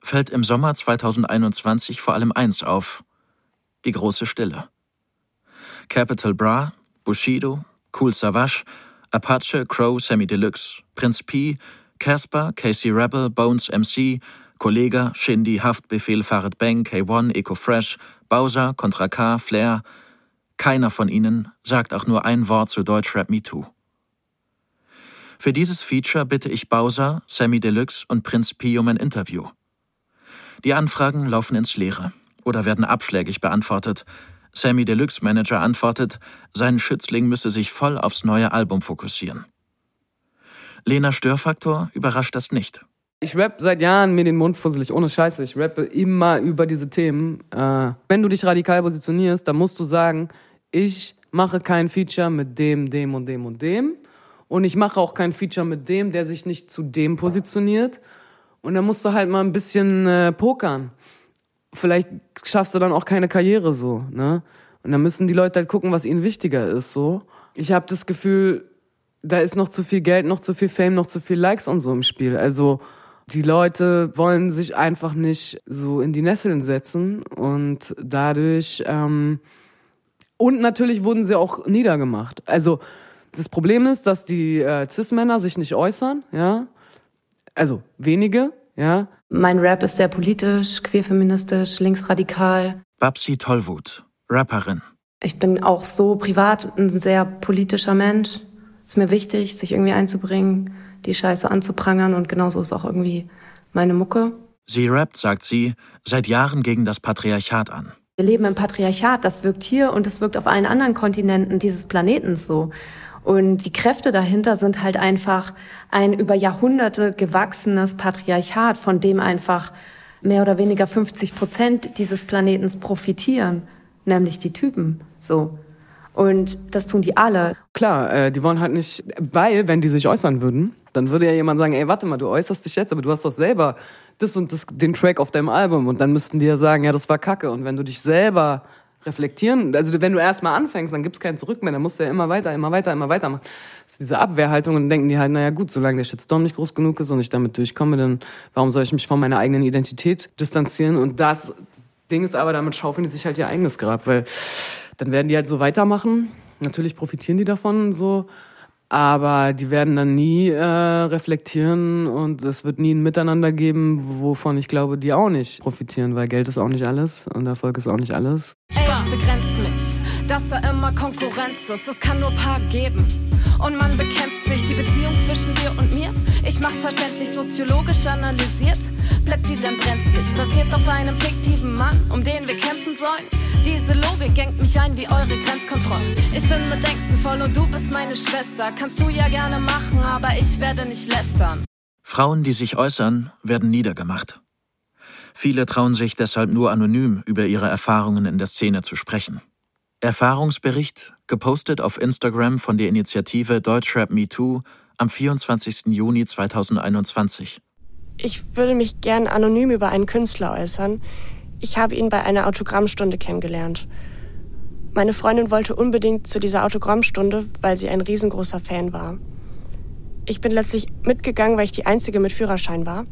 fällt im Sommer 2021 vor allem eins auf: die große Stille. Capital Bra, Bushido, Cool Savage, Apache, Crow, Sammy Deluxe, Prinz P, Casper, Casey Rebel, Bones MC, Kollega, Shindy, Haftbefehl, Farid Bang, K1, Eco Fresh, Bowser, Contra K, Flair. Keiner von ihnen sagt auch nur ein Wort zu Deutschrap MeToo. Für dieses Feature bitte ich Bowser, Sammy Deluxe und Prinz P um ein Interview. Die Anfragen laufen ins Leere oder werden abschlägig beantwortet. Sammy Deluxe Manager antwortet, sein Schützling müsse sich voll aufs neue Album fokussieren. Lena Störfaktor überrascht das nicht. Ich rap seit Jahren mir den Mund fusselig, ohne Scheiße. Ich rappe immer über diese Themen. Äh, wenn du dich radikal positionierst, dann musst du sagen, ich mache kein Feature mit dem, dem und dem und dem. Und ich mache auch kein Feature mit dem, der sich nicht zu dem positioniert. Und dann musst du halt mal ein bisschen äh, pokern. Vielleicht schaffst du dann auch keine Karriere so, ne? Und dann müssen die Leute halt gucken, was ihnen wichtiger ist, so. Ich habe das Gefühl, da ist noch zu viel Geld, noch zu viel Fame, noch zu viel Likes und so im Spiel. Also die Leute wollen sich einfach nicht so in die Nesseln setzen und dadurch ähm, und natürlich wurden sie auch niedergemacht. Also das Problem ist, dass die äh, Cis-Männer sich nicht äußern, ja. Also wenige, ja. Mein Rap ist sehr politisch, queerfeministisch, linksradikal. Babsi Tollwut, Rapperin. Ich bin auch so privat ein sehr politischer Mensch. Ist mir wichtig, sich irgendwie einzubringen, die Scheiße anzuprangern und genauso ist auch irgendwie meine Mucke. Sie rappt, sagt sie, seit Jahren gegen das Patriarchat an. Wir leben im Patriarchat, das wirkt hier und das wirkt auf allen anderen Kontinenten dieses Planetens so. Und die Kräfte dahinter sind halt einfach ein über Jahrhunderte gewachsenes Patriarchat, von dem einfach mehr oder weniger 50 Prozent dieses Planetens profitieren, nämlich die Typen. So. Und das tun die alle. Klar, äh, die wollen halt nicht, weil, wenn die sich äußern würden, dann würde ja jemand sagen, ey, warte mal, du äußerst dich jetzt, aber du hast doch selber das und das, den Track auf deinem Album. Und dann müssten die ja sagen, ja, das war kacke. Und wenn du dich selber reflektieren, also wenn du erstmal anfängst, dann gibt's kein Zurück mehr, dann musst du ja immer weiter, immer weiter, immer weiter machen. Das ist diese Abwehrhaltung und dann denken die halt, naja gut, solange der Shitstorm nicht groß genug ist und ich damit durchkomme, dann warum soll ich mich von meiner eigenen Identität distanzieren? Und das Ding ist aber, damit schaufeln die sich halt ihr eigenes Grab, weil dann werden die halt so weitermachen. Natürlich profitieren die davon so, aber die werden dann nie äh, reflektieren und es wird nie ein Miteinander geben, wovon ich glaube, die auch nicht profitieren, weil Geld ist auch nicht alles und Erfolg ist auch nicht alles. Ey, es begrenzt mich, dass da immer Konkurrenz ist. Es kann nur Paar geben. Und man bekämpft sich die Beziehung zwischen dir und mir. Ich mach's verständlich soziologisch analysiert. Bleibt sie dann brenzlig, basiert auf einem fiktiven Mann, um den wir kämpfen sollen. Diese Logik gängt mich ein wie eure Grenzkontrollen. Ich bin mit Ängsten voll und du bist meine Schwester. Kannst du ja gerne machen, aber ich werde nicht lästern. Frauen, die sich äußern, werden niedergemacht. Viele trauen sich deshalb nur anonym über ihre Erfahrungen in der Szene zu sprechen. Erfahrungsbericht, gepostet auf Instagram von der Initiative Deutschrap Me Too am 24. Juni 2021. Ich würde mich gern anonym über einen Künstler äußern. Ich habe ihn bei einer Autogrammstunde kennengelernt. Meine Freundin wollte unbedingt zu dieser Autogrammstunde, weil sie ein riesengroßer Fan war. Ich bin letztlich mitgegangen, weil ich die Einzige mit Führerschein war.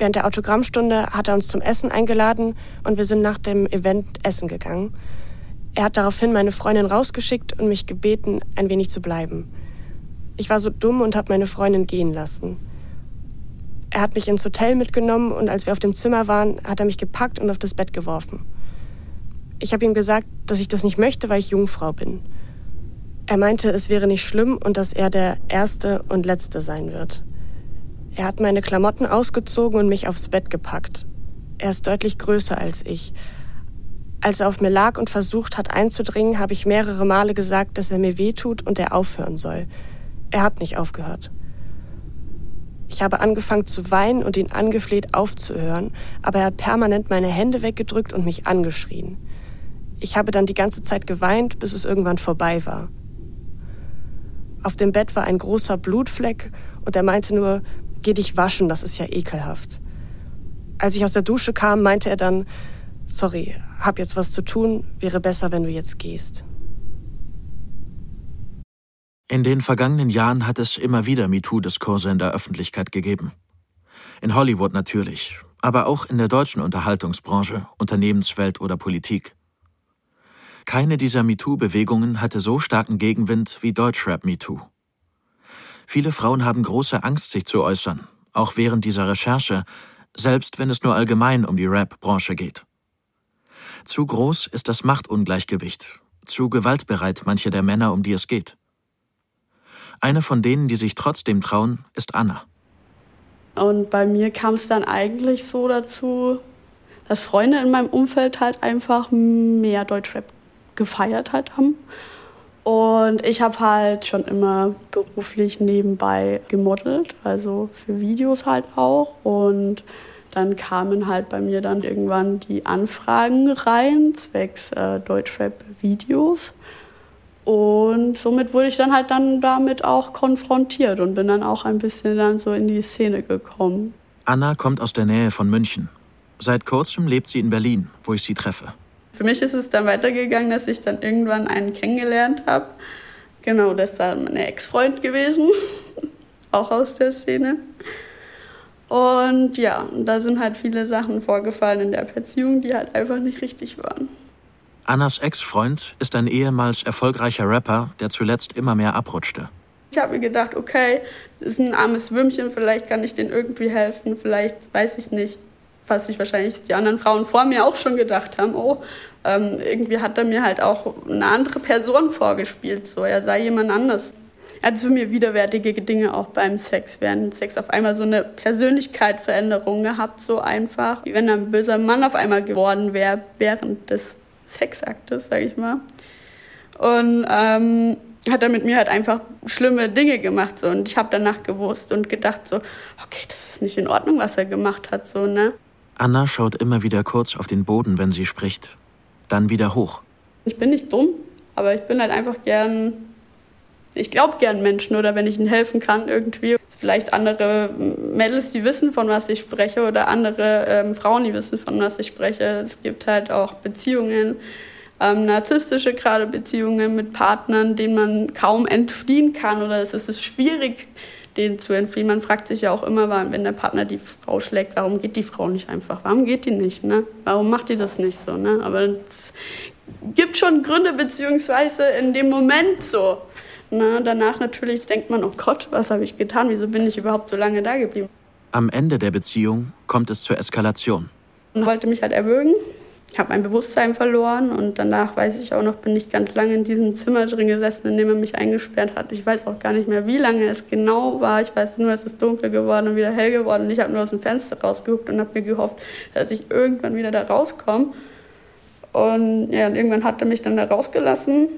Während der Autogrammstunde hat er uns zum Essen eingeladen und wir sind nach dem Event essen gegangen. Er hat daraufhin meine Freundin rausgeschickt und mich gebeten, ein wenig zu bleiben. Ich war so dumm und habe meine Freundin gehen lassen. Er hat mich ins Hotel mitgenommen und als wir auf dem Zimmer waren, hat er mich gepackt und auf das Bett geworfen. Ich habe ihm gesagt, dass ich das nicht möchte, weil ich Jungfrau bin. Er meinte, es wäre nicht schlimm und dass er der Erste und Letzte sein wird. Er hat meine Klamotten ausgezogen und mich aufs Bett gepackt. Er ist deutlich größer als ich. Als er auf mir lag und versucht hat einzudringen, habe ich mehrere Male gesagt, dass er mir wehtut und er aufhören soll. Er hat nicht aufgehört. Ich habe angefangen zu weinen und ihn angefleht aufzuhören, aber er hat permanent meine Hände weggedrückt und mich angeschrien. Ich habe dann die ganze Zeit geweint, bis es irgendwann vorbei war. Auf dem Bett war ein großer Blutfleck und er meinte nur, geh dich waschen, das ist ja ekelhaft. Als ich aus der Dusche kam, meinte er dann, sorry, hab jetzt was zu tun, wäre besser, wenn du jetzt gehst. In den vergangenen Jahren hat es immer wieder MeToo-Diskurse in der Öffentlichkeit gegeben. In Hollywood natürlich, aber auch in der deutschen Unterhaltungsbranche, Unternehmenswelt oder Politik. Keine dieser MeToo-Bewegungen hatte so starken Gegenwind wie Deutschrap MeToo. Viele Frauen haben große Angst, sich zu äußern, auch während dieser Recherche, selbst wenn es nur allgemein um die Rap-Branche geht. Zu groß ist das Machtungleichgewicht, zu gewaltbereit manche der Männer, um die es geht. Eine von denen, die sich trotzdem trauen, ist Anna. Und bei mir kam es dann eigentlich so dazu, dass Freunde in meinem Umfeld halt einfach mehr Deutschrap gefeiert halt haben. Und ich habe halt schon immer beruflich nebenbei gemodelt, also für Videos halt auch. Und dann kamen halt bei mir dann irgendwann die Anfragen rein, zwecks äh, Deutschrap-Videos. Und somit wurde ich dann halt dann damit auch konfrontiert und bin dann auch ein bisschen dann so in die Szene gekommen. Anna kommt aus der Nähe von München. Seit kurzem lebt sie in Berlin, wo ich sie treffe. Für mich ist es dann weitergegangen, dass ich dann irgendwann einen kennengelernt habe. Genau, das ist dann mein Ex-Freund gewesen, auch aus der Szene. Und ja, da sind halt viele Sachen vorgefallen in der Beziehung, die halt einfach nicht richtig waren. Annas Ex-Freund ist ein ehemals erfolgreicher Rapper, der zuletzt immer mehr abrutschte. Ich habe mir gedacht, okay, das ist ein armes Würmchen, vielleicht kann ich denen irgendwie helfen, vielleicht weiß ich nicht, was sich wahrscheinlich die anderen Frauen vor mir auch schon gedacht haben, oh, ähm, irgendwie hat er mir halt auch eine andere Person vorgespielt, so er sei jemand anders. Er hat zu mir widerwärtige Dinge auch beim Sex, während Sex auf einmal so eine Persönlichkeitsveränderung gehabt, so einfach, wie wenn er ein böser Mann auf einmal geworden wäre während des Sexaktes, sag ich mal. Und ähm, hat er mit mir halt einfach schlimme Dinge gemacht so und ich habe danach gewusst und gedacht so okay das ist nicht in Ordnung was er gemacht hat so ne Anna schaut immer wieder kurz auf den Boden, wenn sie spricht, dann wieder hoch. Ich bin nicht dumm, aber ich bin halt einfach gern, ich glaube gern Menschen oder wenn ich ihnen helfen kann irgendwie. Vielleicht andere Mädels, die wissen, von was ich spreche oder andere ähm, Frauen, die wissen, von was ich spreche. Es gibt halt auch Beziehungen, ähm, narzisstische gerade Beziehungen mit Partnern, denen man kaum entfliehen kann oder es ist schwierig, denen zu entfliehen. Man fragt sich ja auch immer, wenn der Partner die Frau schlägt, warum geht die Frau nicht einfach? Warum geht die nicht? Ne? Warum macht die das nicht so? Ne? Aber es gibt schon Gründe, beziehungsweise in dem Moment so. Ne? Danach natürlich denkt man, oh Gott, was habe ich getan? Wieso bin ich überhaupt so lange da geblieben? Am Ende der Beziehung kommt es zur Eskalation. Und wollte mich halt erwürgen habe mein Bewusstsein verloren und danach weiß ich auch noch, bin ich ganz lange in diesem Zimmer drin gesessen, in dem er mich eingesperrt hat. Ich weiß auch gar nicht mehr, wie lange es genau war. Ich weiß nur, es ist dunkel geworden und wieder hell geworden. Und ich habe nur aus dem Fenster rausgeguckt und habe mir gehofft, dass ich irgendwann wieder da rauskomme. Und ja, und irgendwann hat er mich dann da rausgelassen.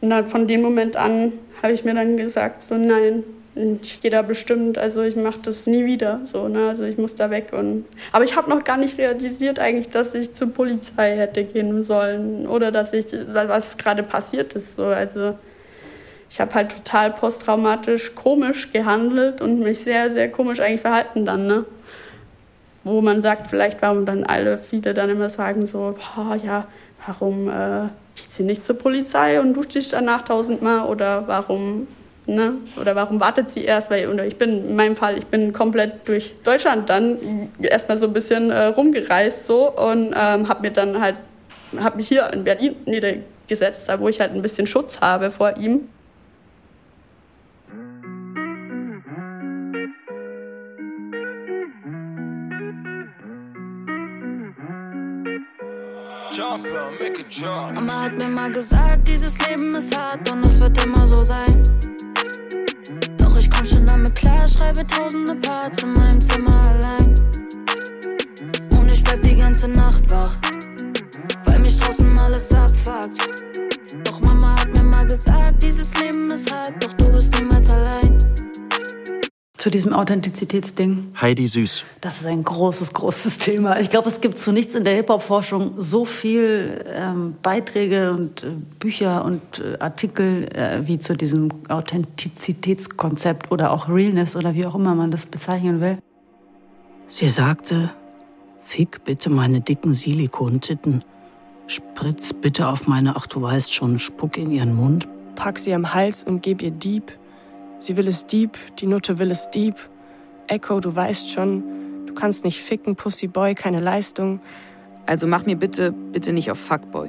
Und dann von dem Moment an habe ich mir dann gesagt, so nein, ich gehe da bestimmt, also ich mache das nie wieder, so, ne? also ich muss da weg. Und, aber ich habe noch gar nicht realisiert eigentlich, dass ich zur Polizei hätte gehen sollen oder dass ich, was gerade passiert ist, so, also ich habe halt total posttraumatisch komisch gehandelt und mich sehr, sehr komisch eigentlich verhalten dann, ne? Wo man sagt, vielleicht warum dann alle, viele dann immer sagen so, oh, ja, warum äh, geht sie nicht zur Polizei und duscht sich danach tausendmal oder warum Ne? Oder warum wartet sie erst? Weil oder ich bin in meinem Fall, ich bin komplett durch Deutschland dann erstmal so ein bisschen äh, rumgereist so und ähm, habe mir dann halt, habe mich hier in Berlin niedergesetzt, da wo ich halt ein bisschen Schutz habe vor ihm. Mama hat mir mal gesagt, dieses Leben ist hart und es wird immer so sein komm schon damit klar, schreibe tausende Parts in meinem Zimmer allein. Und ich bleib die ganze Nacht wach, weil mich draußen alles abfuckt. Doch Mama hat mir mal gesagt, dieses Leben ist hart, doch du bist niemals allein zu diesem Authentizitätsding. Heidi Süß. Das ist ein großes, großes Thema. Ich glaube, es gibt zu nichts in der Hip-Hop-Forschung so viel ähm, Beiträge und äh, Bücher und äh, Artikel äh, wie zu diesem Authentizitätskonzept oder auch Realness oder wie auch immer man das bezeichnen will. Sie sagte, fick bitte meine dicken Silikontitten. Spritz bitte auf meine, ach du weißt schon, Spuck in ihren Mund. Pack sie am Hals und geb ihr Dieb. Sie will es deep, die Nutte will es deep. Echo, du weißt schon, du kannst nicht ficken, Pussyboy, keine Leistung. Also mach mir bitte, bitte nicht auf Fuckboy.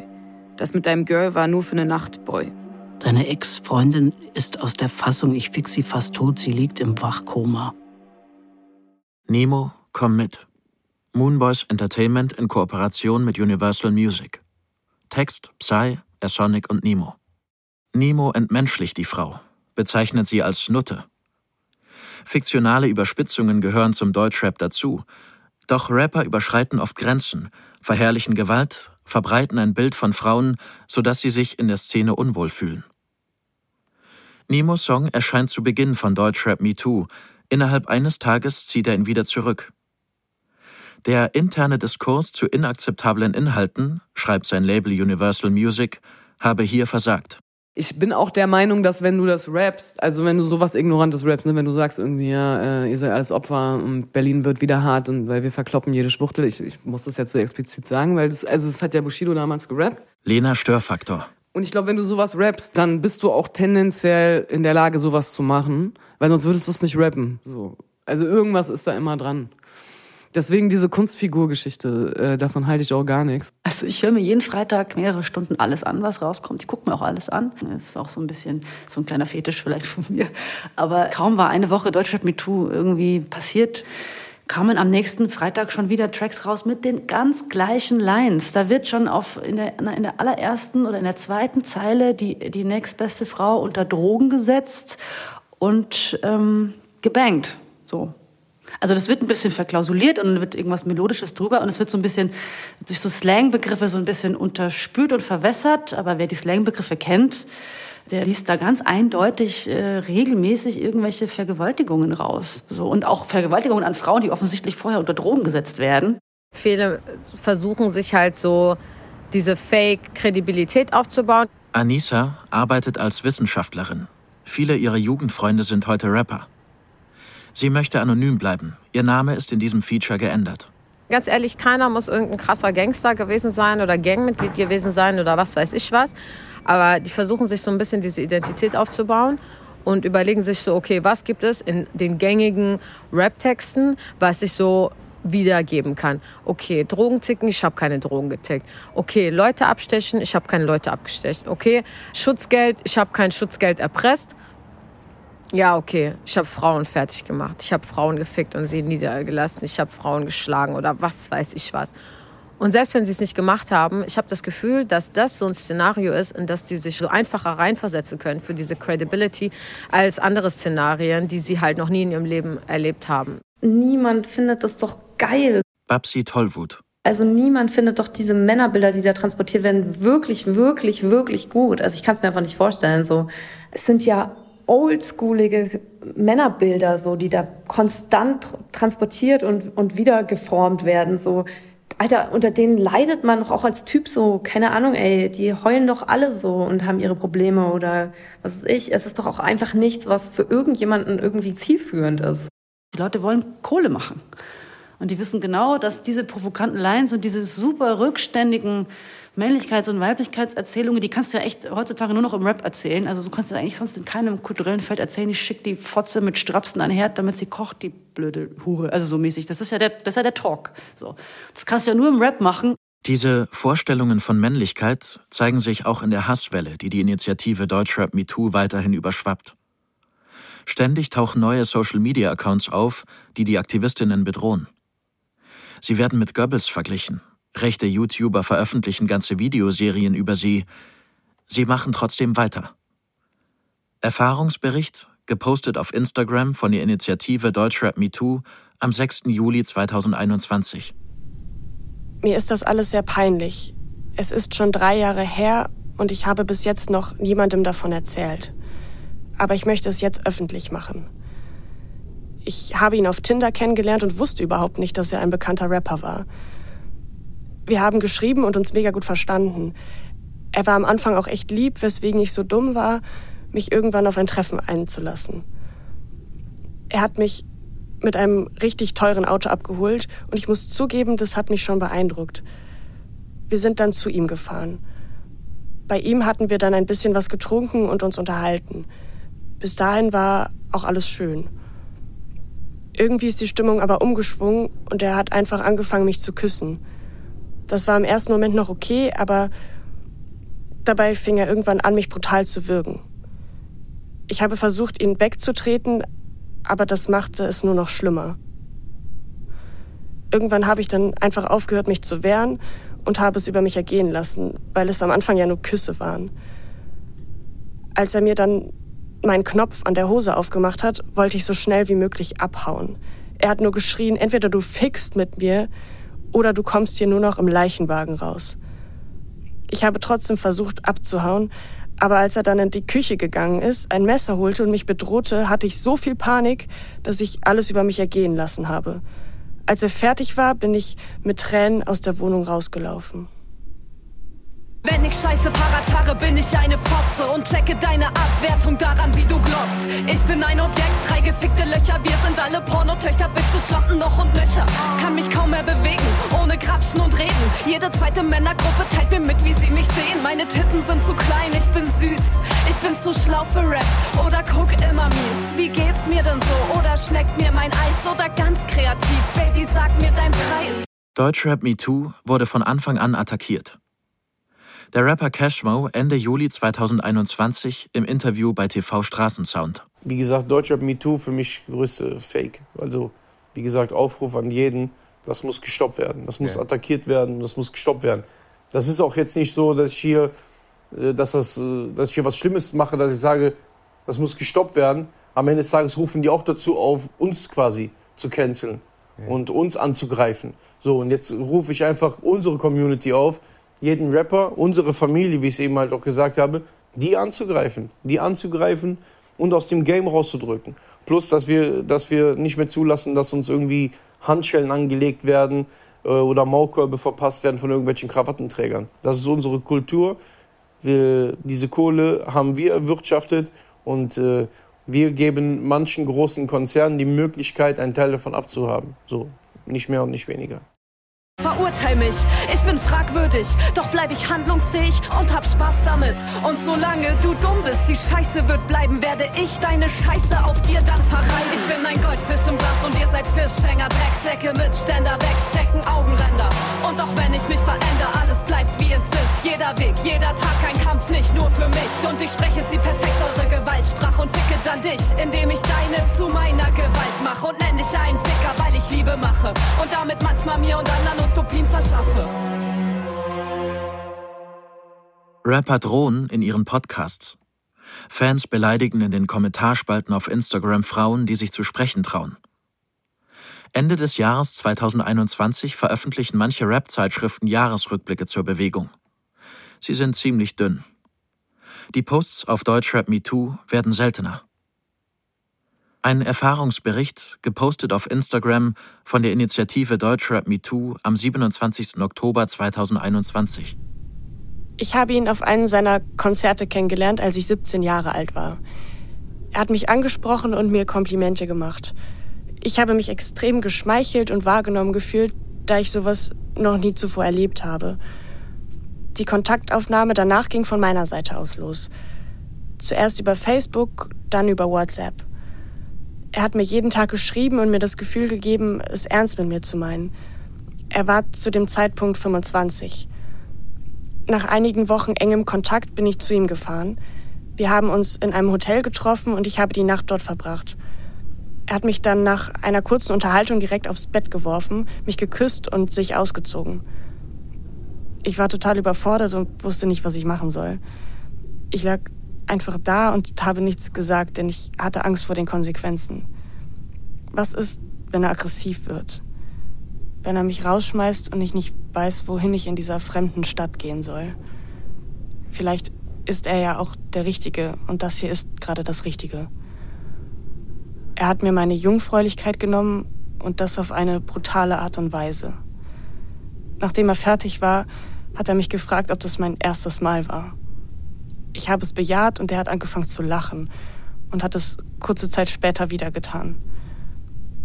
Das mit deinem Girl war nur für eine Nacht, Boy. Deine Ex-Freundin ist aus der Fassung, ich fix sie fast tot, sie liegt im Wachkoma. Nemo, komm mit. Moonboys Entertainment in Kooperation mit Universal Music. Text Psy, Sonic und Nemo. Nemo entmenschlicht die Frau, bezeichnet sie als Nutte. Fiktionale Überspitzungen gehören zum Deutschrap dazu, doch Rapper überschreiten oft Grenzen, verherrlichen Gewalt, verbreiten ein Bild von Frauen, sodass sie sich in der Szene unwohl fühlen. Nimos Song erscheint zu Beginn von Deutschrap Me Too. Innerhalb eines Tages zieht er ihn wieder zurück. Der interne Diskurs zu inakzeptablen Inhalten, schreibt sein Label Universal Music, habe hier versagt ich bin auch der Meinung, dass wenn du das rappst, also wenn du sowas Ignorantes rappst, ne, wenn du sagst irgendwie, ja, äh, ihr seid alles Opfer und Berlin wird wieder hart und weil wir verkloppen jede Schwuchtel, ich, ich muss das jetzt so explizit sagen, weil das, also das hat ja Bushido damals gerappt. Lena Störfaktor. Und ich glaube, wenn du sowas rappst, dann bist du auch tendenziell in der Lage, sowas zu machen, weil sonst würdest du es nicht rappen. So. Also irgendwas ist da immer dran. Deswegen diese Kunstfigurgeschichte, äh, davon halte ich auch gar nichts. Also ich höre mir jeden Freitag mehrere Stunden alles an, was rauskommt. Ich gucke mir auch alles an. Das ist auch so ein bisschen so ein kleiner Fetisch vielleicht von mir. Aber kaum war eine Woche Deutschrap Me Too irgendwie passiert, kamen am nächsten Freitag schon wieder Tracks raus mit den ganz gleichen Lines. Da wird schon auf, in, der, in der allerersten oder in der zweiten Zeile die, die nächstbeste Frau unter Drogen gesetzt und ähm, gebankt. So. Also das wird ein bisschen verklausuliert und dann wird irgendwas Melodisches drüber und es wird so ein bisschen durch so Slangbegriffe so ein bisschen unterspült und verwässert. Aber wer die Slangbegriffe kennt, der liest da ganz eindeutig äh, regelmäßig irgendwelche Vergewaltigungen raus. So, und auch Vergewaltigungen an Frauen, die offensichtlich vorher unter Drogen gesetzt werden. Viele versuchen sich halt so diese Fake-Kredibilität aufzubauen. Anissa arbeitet als Wissenschaftlerin. Viele ihrer Jugendfreunde sind heute Rapper. Sie möchte anonym bleiben. Ihr Name ist in diesem Feature geändert. Ganz ehrlich, keiner muss irgendein krasser Gangster gewesen sein oder Gangmitglied gewesen sein oder was weiß ich was. Aber die versuchen sich so ein bisschen diese Identität aufzubauen und überlegen sich so, okay, was gibt es in den gängigen Rap-Texten, was ich so wiedergeben kann. Okay, Drogen ticken, ich habe keine Drogen getickt. Okay, Leute abstechen, ich habe keine Leute abgestecht. Okay, Schutzgeld, ich habe kein Schutzgeld erpresst. Ja, okay. Ich habe Frauen fertig gemacht. Ich habe Frauen gefickt und sie niedergelassen. Ich habe Frauen geschlagen oder was weiß ich was. Und selbst wenn sie es nicht gemacht haben, ich habe das Gefühl, dass das so ein Szenario ist, in das die sich so einfacher reinversetzen können für diese Credibility als andere Szenarien, die sie halt noch nie in ihrem Leben erlebt haben. Niemand findet das doch geil. Babsi Tollwut. Also niemand findet doch diese Männerbilder, die da transportiert werden, wirklich, wirklich, wirklich gut. Also ich kann es mir einfach nicht vorstellen. So, es sind ja oldschoolige Männerbilder, so, die da konstant transportiert und, und wieder geformt werden. So, Alter, unter denen leidet man doch auch als Typ so, keine Ahnung, ey, die heulen doch alle so und haben ihre Probleme oder was weiß ich. Es ist doch auch einfach nichts, was für irgendjemanden irgendwie zielführend ist. Die Leute wollen Kohle machen. Und die wissen genau, dass diese provokanten Lines und diese super rückständigen Männlichkeits- und Weiblichkeitserzählungen, die kannst du ja echt heutzutage nur noch im Rap erzählen. Also du kannst ja eigentlich sonst in keinem kulturellen Feld erzählen, ich schick die Fotze mit Strapsen an den Herd, damit sie kocht, die blöde Hure. Also so mäßig. Das ist ja der, das ist ja der Talk. So. Das kannst du ja nur im Rap machen. Diese Vorstellungen von Männlichkeit zeigen sich auch in der Hasswelle, die die Initiative Deutschrap MeToo weiterhin überschwappt. Ständig tauchen neue Social-Media-Accounts auf, die die Aktivistinnen bedrohen. Sie werden mit Goebbels verglichen. Rechte YouTuber veröffentlichen ganze Videoserien über sie. Sie machen trotzdem weiter. Erfahrungsbericht, gepostet auf Instagram von der Initiative Deutschrap MeToo am 6. Juli 2021. Mir ist das alles sehr peinlich. Es ist schon drei Jahre her und ich habe bis jetzt noch niemandem davon erzählt. Aber ich möchte es jetzt öffentlich machen. Ich habe ihn auf Tinder kennengelernt und wusste überhaupt nicht, dass er ein bekannter Rapper war. Wir haben geschrieben und uns mega gut verstanden. Er war am Anfang auch echt lieb, weswegen ich so dumm war, mich irgendwann auf ein Treffen einzulassen. Er hat mich mit einem richtig teuren Auto abgeholt und ich muss zugeben, das hat mich schon beeindruckt. Wir sind dann zu ihm gefahren. Bei ihm hatten wir dann ein bisschen was getrunken und uns unterhalten. Bis dahin war auch alles schön. Irgendwie ist die Stimmung aber umgeschwungen und er hat einfach angefangen, mich zu küssen. Das war im ersten Moment noch okay, aber dabei fing er irgendwann an, mich brutal zu würgen. Ich habe versucht, ihn wegzutreten, aber das machte es nur noch schlimmer. Irgendwann habe ich dann einfach aufgehört, mich zu wehren und habe es über mich ergehen lassen, weil es am Anfang ja nur Küsse waren. Als er mir dann meinen Knopf an der Hose aufgemacht hat, wollte ich so schnell wie möglich abhauen. Er hat nur geschrien, entweder du fickst mit mir oder du kommst hier nur noch im Leichenwagen raus. Ich habe trotzdem versucht abzuhauen, aber als er dann in die Küche gegangen ist, ein Messer holte und mich bedrohte, hatte ich so viel Panik, dass ich alles über mich ergehen lassen habe. Als er fertig war, bin ich mit Tränen aus der Wohnung rausgelaufen. Wenn ich scheiße Fahrrad fahre, bin ich eine Fotze und checke deine Abwertung daran, wie du glotzt. Ich bin ein Objekt, drei gefickte Löcher, wir sind alle Pornotöchter, Bitches, Schlampen noch und nöcher. Kann mich kaum mehr bewegen, ohne Grapschen und Reden. Jede zweite Männergruppe teilt mir mit, wie sie mich sehen. Meine Titten sind zu klein, ich bin süß. Ich bin zu schlau für Rap oder guck immer mies. Wie geht's mir denn so? Oder schmeckt mir mein Eis oder ganz kreativ? Baby, sag mir dein Preis. Deutschrap MeToo wurde von Anfang an attackiert. Der Rapper Cashmo Ende Juli 2021 im Interview bei TV Straßensound. Wie gesagt, Deutschrap MeToo für mich größte Fake. Also, wie gesagt, Aufruf an jeden, das muss gestoppt werden. Das muss ja. attackiert werden, das muss gestoppt werden. Das ist auch jetzt nicht so, dass ich hier, äh, dass, das, äh, dass ich hier was Schlimmes mache, dass ich sage, das muss gestoppt werden. Am Ende des Tages rufen die auch dazu auf, uns quasi zu canceln ja. und uns anzugreifen. So, und jetzt rufe ich einfach unsere Community auf, jeden Rapper, unsere Familie, wie ich es eben halt auch gesagt habe, die anzugreifen. Die anzugreifen und aus dem Game rauszudrücken. Plus, dass wir, dass wir nicht mehr zulassen, dass uns irgendwie Handschellen angelegt werden äh, oder Maulkörbe verpasst werden von irgendwelchen Krawattenträgern. Das ist unsere Kultur. Wir, diese Kohle haben wir erwirtschaftet und äh, wir geben manchen großen Konzernen die Möglichkeit, einen Teil davon abzuhaben. So, nicht mehr und nicht weniger. Verurteil mich, ich bin fragwürdig, doch bleib ich handlungsfähig und hab Spaß damit. Und solange du dumm bist, die Scheiße wird bleiben, werde ich deine Scheiße auf dir dann verreiben. Ich bin ein Goldfisch im Glas und ihr seid Fischfänger, Drecksäcke mit Ständer, wegstecken Augenränder. Und auch wenn ich mich verändere, alles bleibt wie es ist. Jeder Weg, jeder Tag, ein Kampf nicht nur für mich. Und ich spreche sie perfekt, eure Gewaltsprache und ficke dann dich, indem ich deine zu meiner Gewalt mache. Und nenn dich einen Ficker, weil ich Liebe mache. Und damit manchmal mir und anderen Utopien verschaffe. Rapper drohen in ihren Podcasts. Fans beleidigen in den Kommentarspalten auf Instagram Frauen, die sich zu sprechen trauen. Ende des Jahres 2021 veröffentlichen manche Rap-Zeitschriften Jahresrückblicke zur Bewegung. Sie sind ziemlich dünn. Die Posts auf Deutschrap MeToo werden seltener. Ein Erfahrungsbericht, gepostet auf Instagram von der Initiative Deutschrap MeToo am 27. Oktober 2021. Ich habe ihn auf einen seiner Konzerte kennengelernt, als ich 17 Jahre alt war. Er hat mich angesprochen und mir Komplimente gemacht. Ich habe mich extrem geschmeichelt und wahrgenommen gefühlt, da ich sowas noch nie zuvor erlebt habe. Die Kontaktaufnahme danach ging von meiner Seite aus los. Zuerst über Facebook, dann über WhatsApp. Er hat mir jeden Tag geschrieben und mir das Gefühl gegeben, es ernst mit mir zu meinen. Er war zu dem Zeitpunkt 25. Nach einigen Wochen engem Kontakt bin ich zu ihm gefahren. Wir haben uns in einem Hotel getroffen und ich habe die Nacht dort verbracht. Er hat mich dann nach einer kurzen Unterhaltung direkt aufs Bett geworfen, mich geküsst und sich ausgezogen. Ich war total überfordert und wusste nicht, was ich machen soll. Ich lag einfach da und habe nichts gesagt, denn ich hatte Angst vor den Konsequenzen. Was ist, wenn er aggressiv wird? Wenn er mich rausschmeißt und ich nicht weiß, wohin ich in dieser fremden Stadt gehen soll? Vielleicht ist er ja auch der Richtige und das hier ist gerade das Richtige. Er hat mir meine Jungfräulichkeit genommen und das auf eine brutale Art und Weise. Nachdem er fertig war, hat er mich gefragt, ob das mein erstes Mal war. Ich habe es bejaht und er hat angefangen zu lachen und hat es kurze Zeit später wieder getan.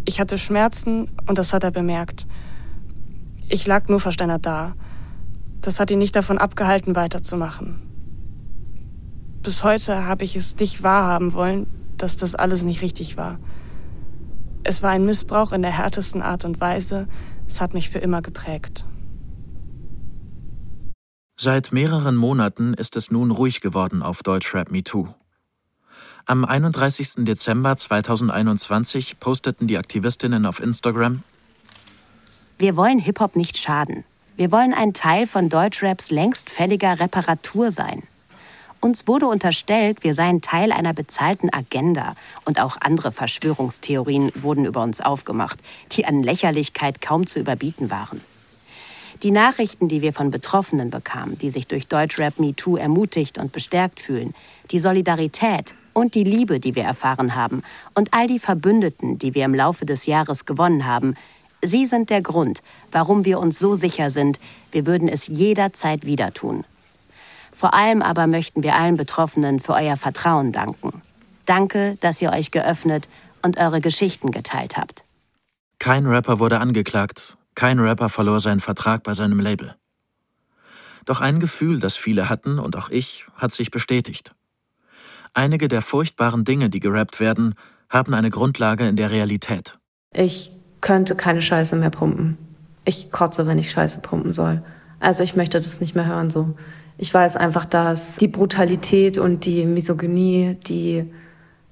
Ich hatte Schmerzen und das hat er bemerkt. Ich lag nur versteinert da. Das hat ihn nicht davon abgehalten, weiterzumachen. Bis heute habe ich es nicht wahrhaben wollen, dass das alles nicht richtig war. Es war ein Missbrauch in der härtesten Art und Weise. Es hat mich für immer geprägt. Seit mehreren Monaten ist es nun ruhig geworden auf Deutschrap MeToo. Am 31. Dezember 2021 posteten die Aktivistinnen auf Instagram Wir wollen Hip-Hop nicht schaden. Wir wollen ein Teil von Deutschraps längst fälliger Reparatur sein. Uns wurde unterstellt, wir seien Teil einer bezahlten Agenda und auch andere Verschwörungstheorien wurden über uns aufgemacht, die an Lächerlichkeit kaum zu überbieten waren. Die Nachrichten, die wir von Betroffenen bekamen, die sich durch Deutschrap MeToo ermutigt und bestärkt fühlen, die Solidarität und die Liebe, die wir erfahren haben und all die Verbündeten, die wir im Laufe des Jahres gewonnen haben, sie sind der Grund, warum wir uns so sicher sind, wir würden es jederzeit wieder tun. Vor allem aber möchten wir allen Betroffenen für euer Vertrauen danken. Danke, dass ihr euch geöffnet und eure Geschichten geteilt habt. Kein Rapper wurde angeklagt, kein Rapper verlor seinen Vertrag bei seinem Label. Doch ein Gefühl, das viele hatten und auch ich, hat sich bestätigt. Einige der furchtbaren Dinge, die gerappt werden, haben eine Grundlage in der Realität. Ich könnte keine Scheiße mehr pumpen. Ich kotze, wenn ich Scheiße pumpen soll. Also ich möchte das nicht mehr hören so. Ich weiß einfach, dass die Brutalität und die Misogynie, die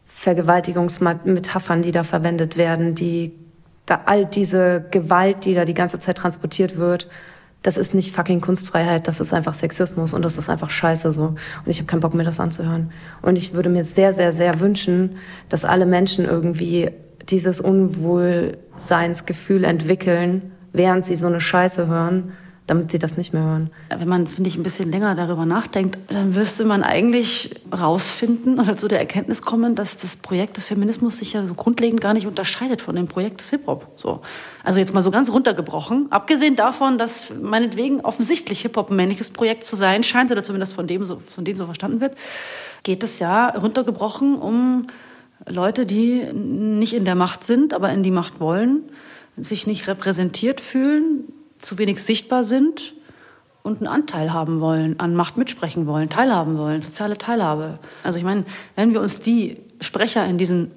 Vergewaltigungsmetaphern, die da verwendet werden, die da all diese Gewalt, die da die ganze Zeit transportiert wird, das ist nicht fucking Kunstfreiheit, das ist einfach Sexismus und das ist einfach scheiße so. Und ich habe keinen Bock mir das anzuhören. Und ich würde mir sehr, sehr, sehr wünschen, dass alle Menschen irgendwie dieses Unwohlseinsgefühl entwickeln, während sie so eine Scheiße hören damit sie das nicht mehr hören. Wenn man, finde ich, ein bisschen länger darüber nachdenkt, dann müsste man eigentlich rausfinden oder zu der Erkenntnis kommen, dass das Projekt des Feminismus sich ja so grundlegend gar nicht unterscheidet von dem Projekt des Hip-Hop. So. Also jetzt mal so ganz runtergebrochen. Abgesehen davon, dass meinetwegen offensichtlich Hip-Hop ein männliches Projekt zu sein scheint, oder zumindest von dem so, von denen so verstanden wird, geht es ja runtergebrochen um Leute, die nicht in der Macht sind, aber in die Macht wollen, sich nicht repräsentiert fühlen, zu wenig sichtbar sind und einen Anteil haben wollen, an Macht mitsprechen wollen, teilhaben wollen, soziale Teilhabe. Also ich meine, wenn wir uns die Sprecher in diesem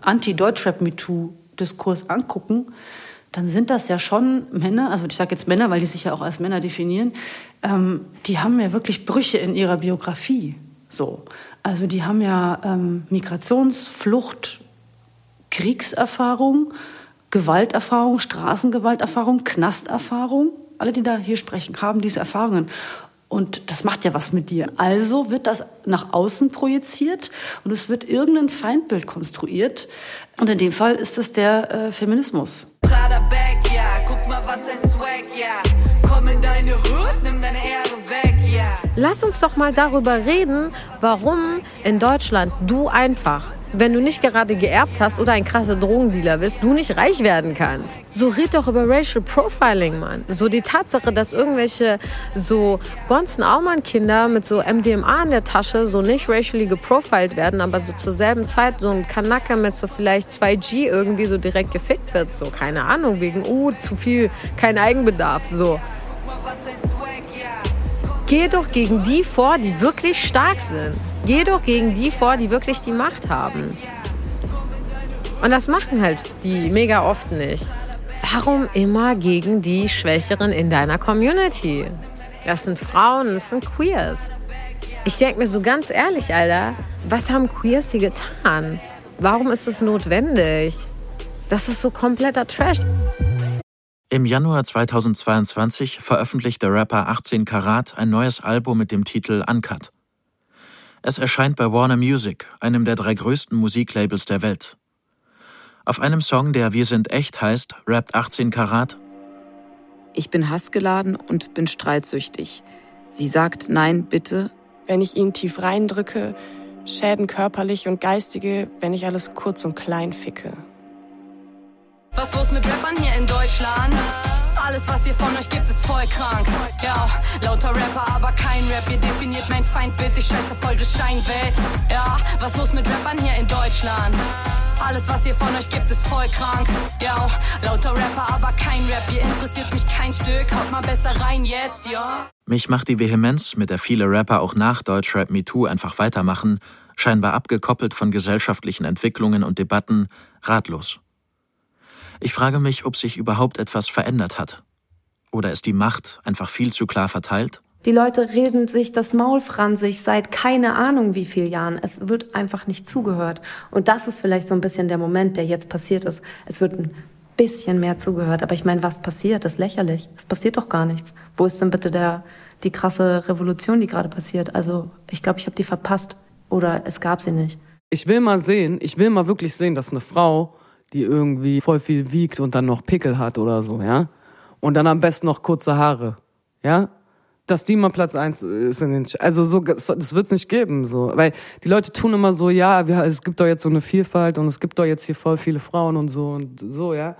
Anti-Deutschrap-MeToo-Diskurs angucken, dann sind das ja schon Männer, also ich sage jetzt Männer, weil die sich ja auch als Männer definieren, ähm, die haben ja wirklich Brüche in ihrer Biografie. So. Also die haben ja ähm, Migrationsflucht, Kriegserfahrung, Gewalterfahrung, Straßengewalterfahrung, Knasterfahrung. Alle, die da hier sprechen, haben diese Erfahrungen. Und das macht ja was mit dir. Also wird das nach außen projiziert und es wird irgendein Feindbild konstruiert. Und in dem Fall ist es der äh, Feminismus. Lass uns doch mal darüber reden, warum in Deutschland du einfach wenn du nicht gerade geerbt hast oder ein krasser Drogendealer bist, du nicht reich werden kannst. So red doch über Racial Profiling, Mann. So die Tatsache, dass irgendwelche so Bonzen-Aumann-Kinder mit so MDMA in der Tasche so nicht racially geprofiled werden, aber so zur selben Zeit so ein Kanacke mit so vielleicht 2G irgendwie so direkt gefickt wird. So, keine Ahnung, wegen, uh, zu viel, kein Eigenbedarf, so. Geh doch gegen die vor, die wirklich stark sind. Geh doch gegen die vor, die wirklich die Macht haben. Und das machen halt die mega oft nicht. Warum immer gegen die Schwächeren in deiner Community? Das sind Frauen, das sind Queers. Ich denke mir so ganz ehrlich, Alter, was haben Queers hier getan? Warum ist es notwendig? Das ist so kompletter Trash. Im Januar 2022 veröffentlicht der Rapper 18 Karat ein neues Album mit dem Titel Uncut. Es erscheint bei Warner Music, einem der drei größten Musiklabels der Welt. Auf einem Song, der Wir sind echt heißt, rappt 18 Karat. Ich bin hassgeladen und bin streitsüchtig. Sie sagt Nein, bitte. Wenn ich ihn tief reindrücke, Schäden körperlich und geistige, wenn ich alles kurz und klein ficke. Was los mit Rappern hier in Deutschland? Alles, was ihr von euch gibt, ist voll krank. Ja, lauter Rapper, aber kein Rap. Ihr definiert mein Feindbild, ich scheiße voll Steinwelt. Ja, was los mit Rappern hier in Deutschland? Alles, was ihr von euch gibt, ist voll krank. Ja, lauter Rapper, aber kein Rap. Ihr interessiert mich kein Stück. Haut mal besser rein jetzt, ja. Mich macht die Vehemenz, mit der viele Rapper auch nach Deutschrap MeToo einfach weitermachen, scheinbar abgekoppelt von gesellschaftlichen Entwicklungen und Debatten, ratlos. Ich frage mich, ob sich überhaupt etwas verändert hat. Oder ist die Macht einfach viel zu klar verteilt? Die Leute reden sich das Maul fransig seit keine Ahnung wie vielen Jahren. Es wird einfach nicht zugehört. Und das ist vielleicht so ein bisschen der Moment, der jetzt passiert ist. Es wird ein bisschen mehr zugehört. Aber ich meine, was passiert? Das ist lächerlich. Es passiert doch gar nichts. Wo ist denn bitte der, die krasse Revolution, die gerade passiert? Also ich glaube, ich habe die verpasst. Oder es gab sie nicht. Ich will mal sehen, ich will mal wirklich sehen, dass eine Frau die irgendwie voll viel wiegt und dann noch Pickel hat oder so, ja? Und dann am besten noch kurze Haare, ja? Dass die mal Platz eins ist in den, also so, das wird's nicht geben, so. Weil die Leute tun immer so, ja, es gibt doch jetzt so eine Vielfalt und es gibt doch jetzt hier voll viele Frauen und so und so, ja?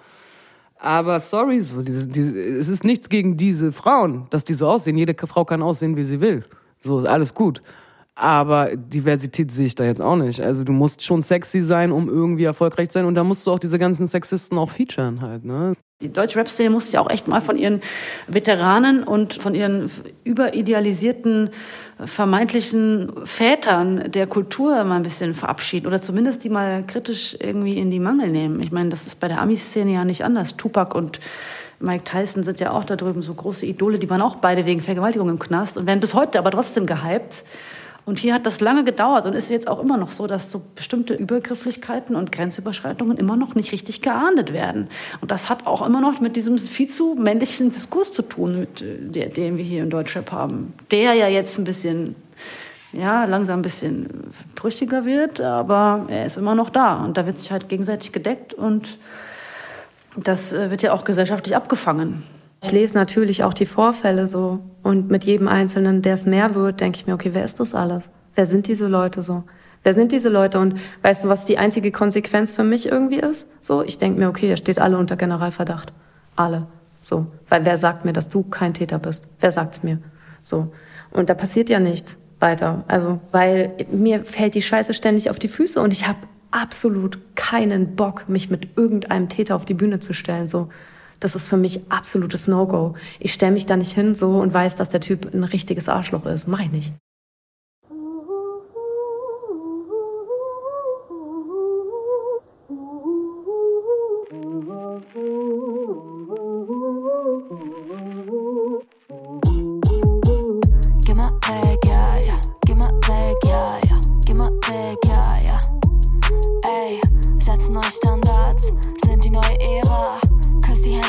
Aber sorry, so, diese, diese, es ist nichts gegen diese Frauen, dass die so aussehen. Jede Frau kann aussehen, wie sie will. So, alles gut. Aber Diversität sehe ich da jetzt auch nicht. Also du musst schon sexy sein, um irgendwie erfolgreich zu sein. Und da musst du auch diese ganzen Sexisten auch featuren halt. Ne? Die deutsche Rap-Szene muss ja auch echt mal von ihren Veteranen und von ihren überidealisierten vermeintlichen Vätern der Kultur mal ein bisschen verabschieden oder zumindest die mal kritisch irgendwie in die Mangel nehmen. Ich meine, das ist bei der Ami-Szene ja nicht anders. Tupac und Mike Tyson sind ja auch da drüben so große Idole, die waren auch beide wegen Vergewaltigung im Knast und werden bis heute aber trotzdem gehypt. Und hier hat das lange gedauert und ist jetzt auch immer noch so, dass so bestimmte Übergrifflichkeiten und Grenzüberschreitungen immer noch nicht richtig geahndet werden. Und das hat auch immer noch mit diesem viel zu männlichen Diskurs zu tun, mit äh, der, den wir hier in Deutschrap haben. Der ja jetzt ein bisschen, ja, langsam ein bisschen brüchiger wird, aber er ist immer noch da. Und da wird sich halt gegenseitig gedeckt und das äh, wird ja auch gesellschaftlich abgefangen. Ich lese natürlich auch die Vorfälle so. Und mit jedem Einzelnen, der es mehr wird, denke ich mir, okay, wer ist das alles? Wer sind diese Leute so? Wer sind diese Leute? Und weißt du, was die einzige Konsequenz für mich irgendwie ist? So, ich denke mir, okay, ihr steht alle unter Generalverdacht. Alle. So. Weil wer sagt mir, dass du kein Täter bist? Wer sagt's mir? So. Und da passiert ja nichts weiter. Also, weil mir fällt die Scheiße ständig auf die Füße und ich habe absolut keinen Bock, mich mit irgendeinem Täter auf die Bühne zu stellen. So. Das ist für mich absolutes No-Go. Ich stelle mich da nicht hin so und weiß, dass der Typ ein richtiges Arschloch ist. Mach ich nicht.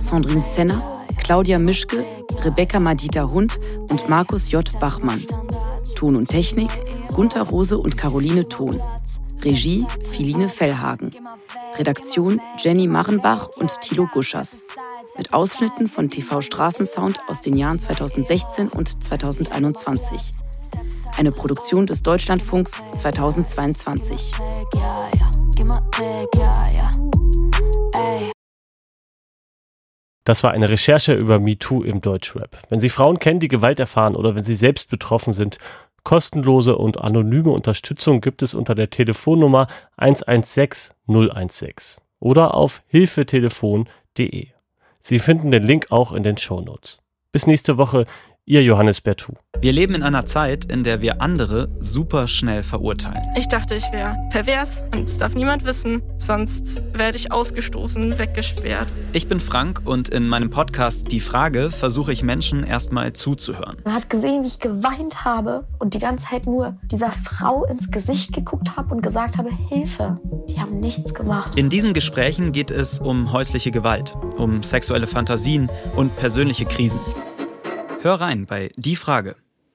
Sandrine Zenner, Claudia Mischke, Rebecca Madita Hund und Markus J. Bachmann. Ton und Technik Gunther Rose und Caroline Thon. Regie Philine Fellhagen. Redaktion Jenny Marrenbach und Thilo Guschers. Mit Ausschnitten von TV Straßensound aus den Jahren 2016 und 2021. Eine Produktion des Deutschlandfunks 2022. Das war eine Recherche über MeToo im Deutschrap. Wenn Sie Frauen kennen, die Gewalt erfahren oder wenn Sie selbst betroffen sind, kostenlose und anonyme Unterstützung gibt es unter der Telefonnummer 116 016 oder auf hilfetelefon.de. Sie finden den Link auch in den Shownotes. Bis nächste Woche. Ihr Johannes Bertou. Wir leben in einer Zeit, in der wir andere super schnell verurteilen. Ich dachte, ich wäre pervers und es darf niemand wissen, sonst werde ich ausgestoßen, weggesperrt. Ich bin Frank und in meinem Podcast Die Frage versuche ich Menschen erstmal zuzuhören. Man hat gesehen, wie ich geweint habe und die ganze Zeit nur dieser Frau ins Gesicht geguckt habe und gesagt habe, Hilfe. Die haben nichts gemacht. In diesen Gesprächen geht es um häusliche Gewalt, um sexuelle Fantasien und persönliche Krisen. Hör rein bei Die Frage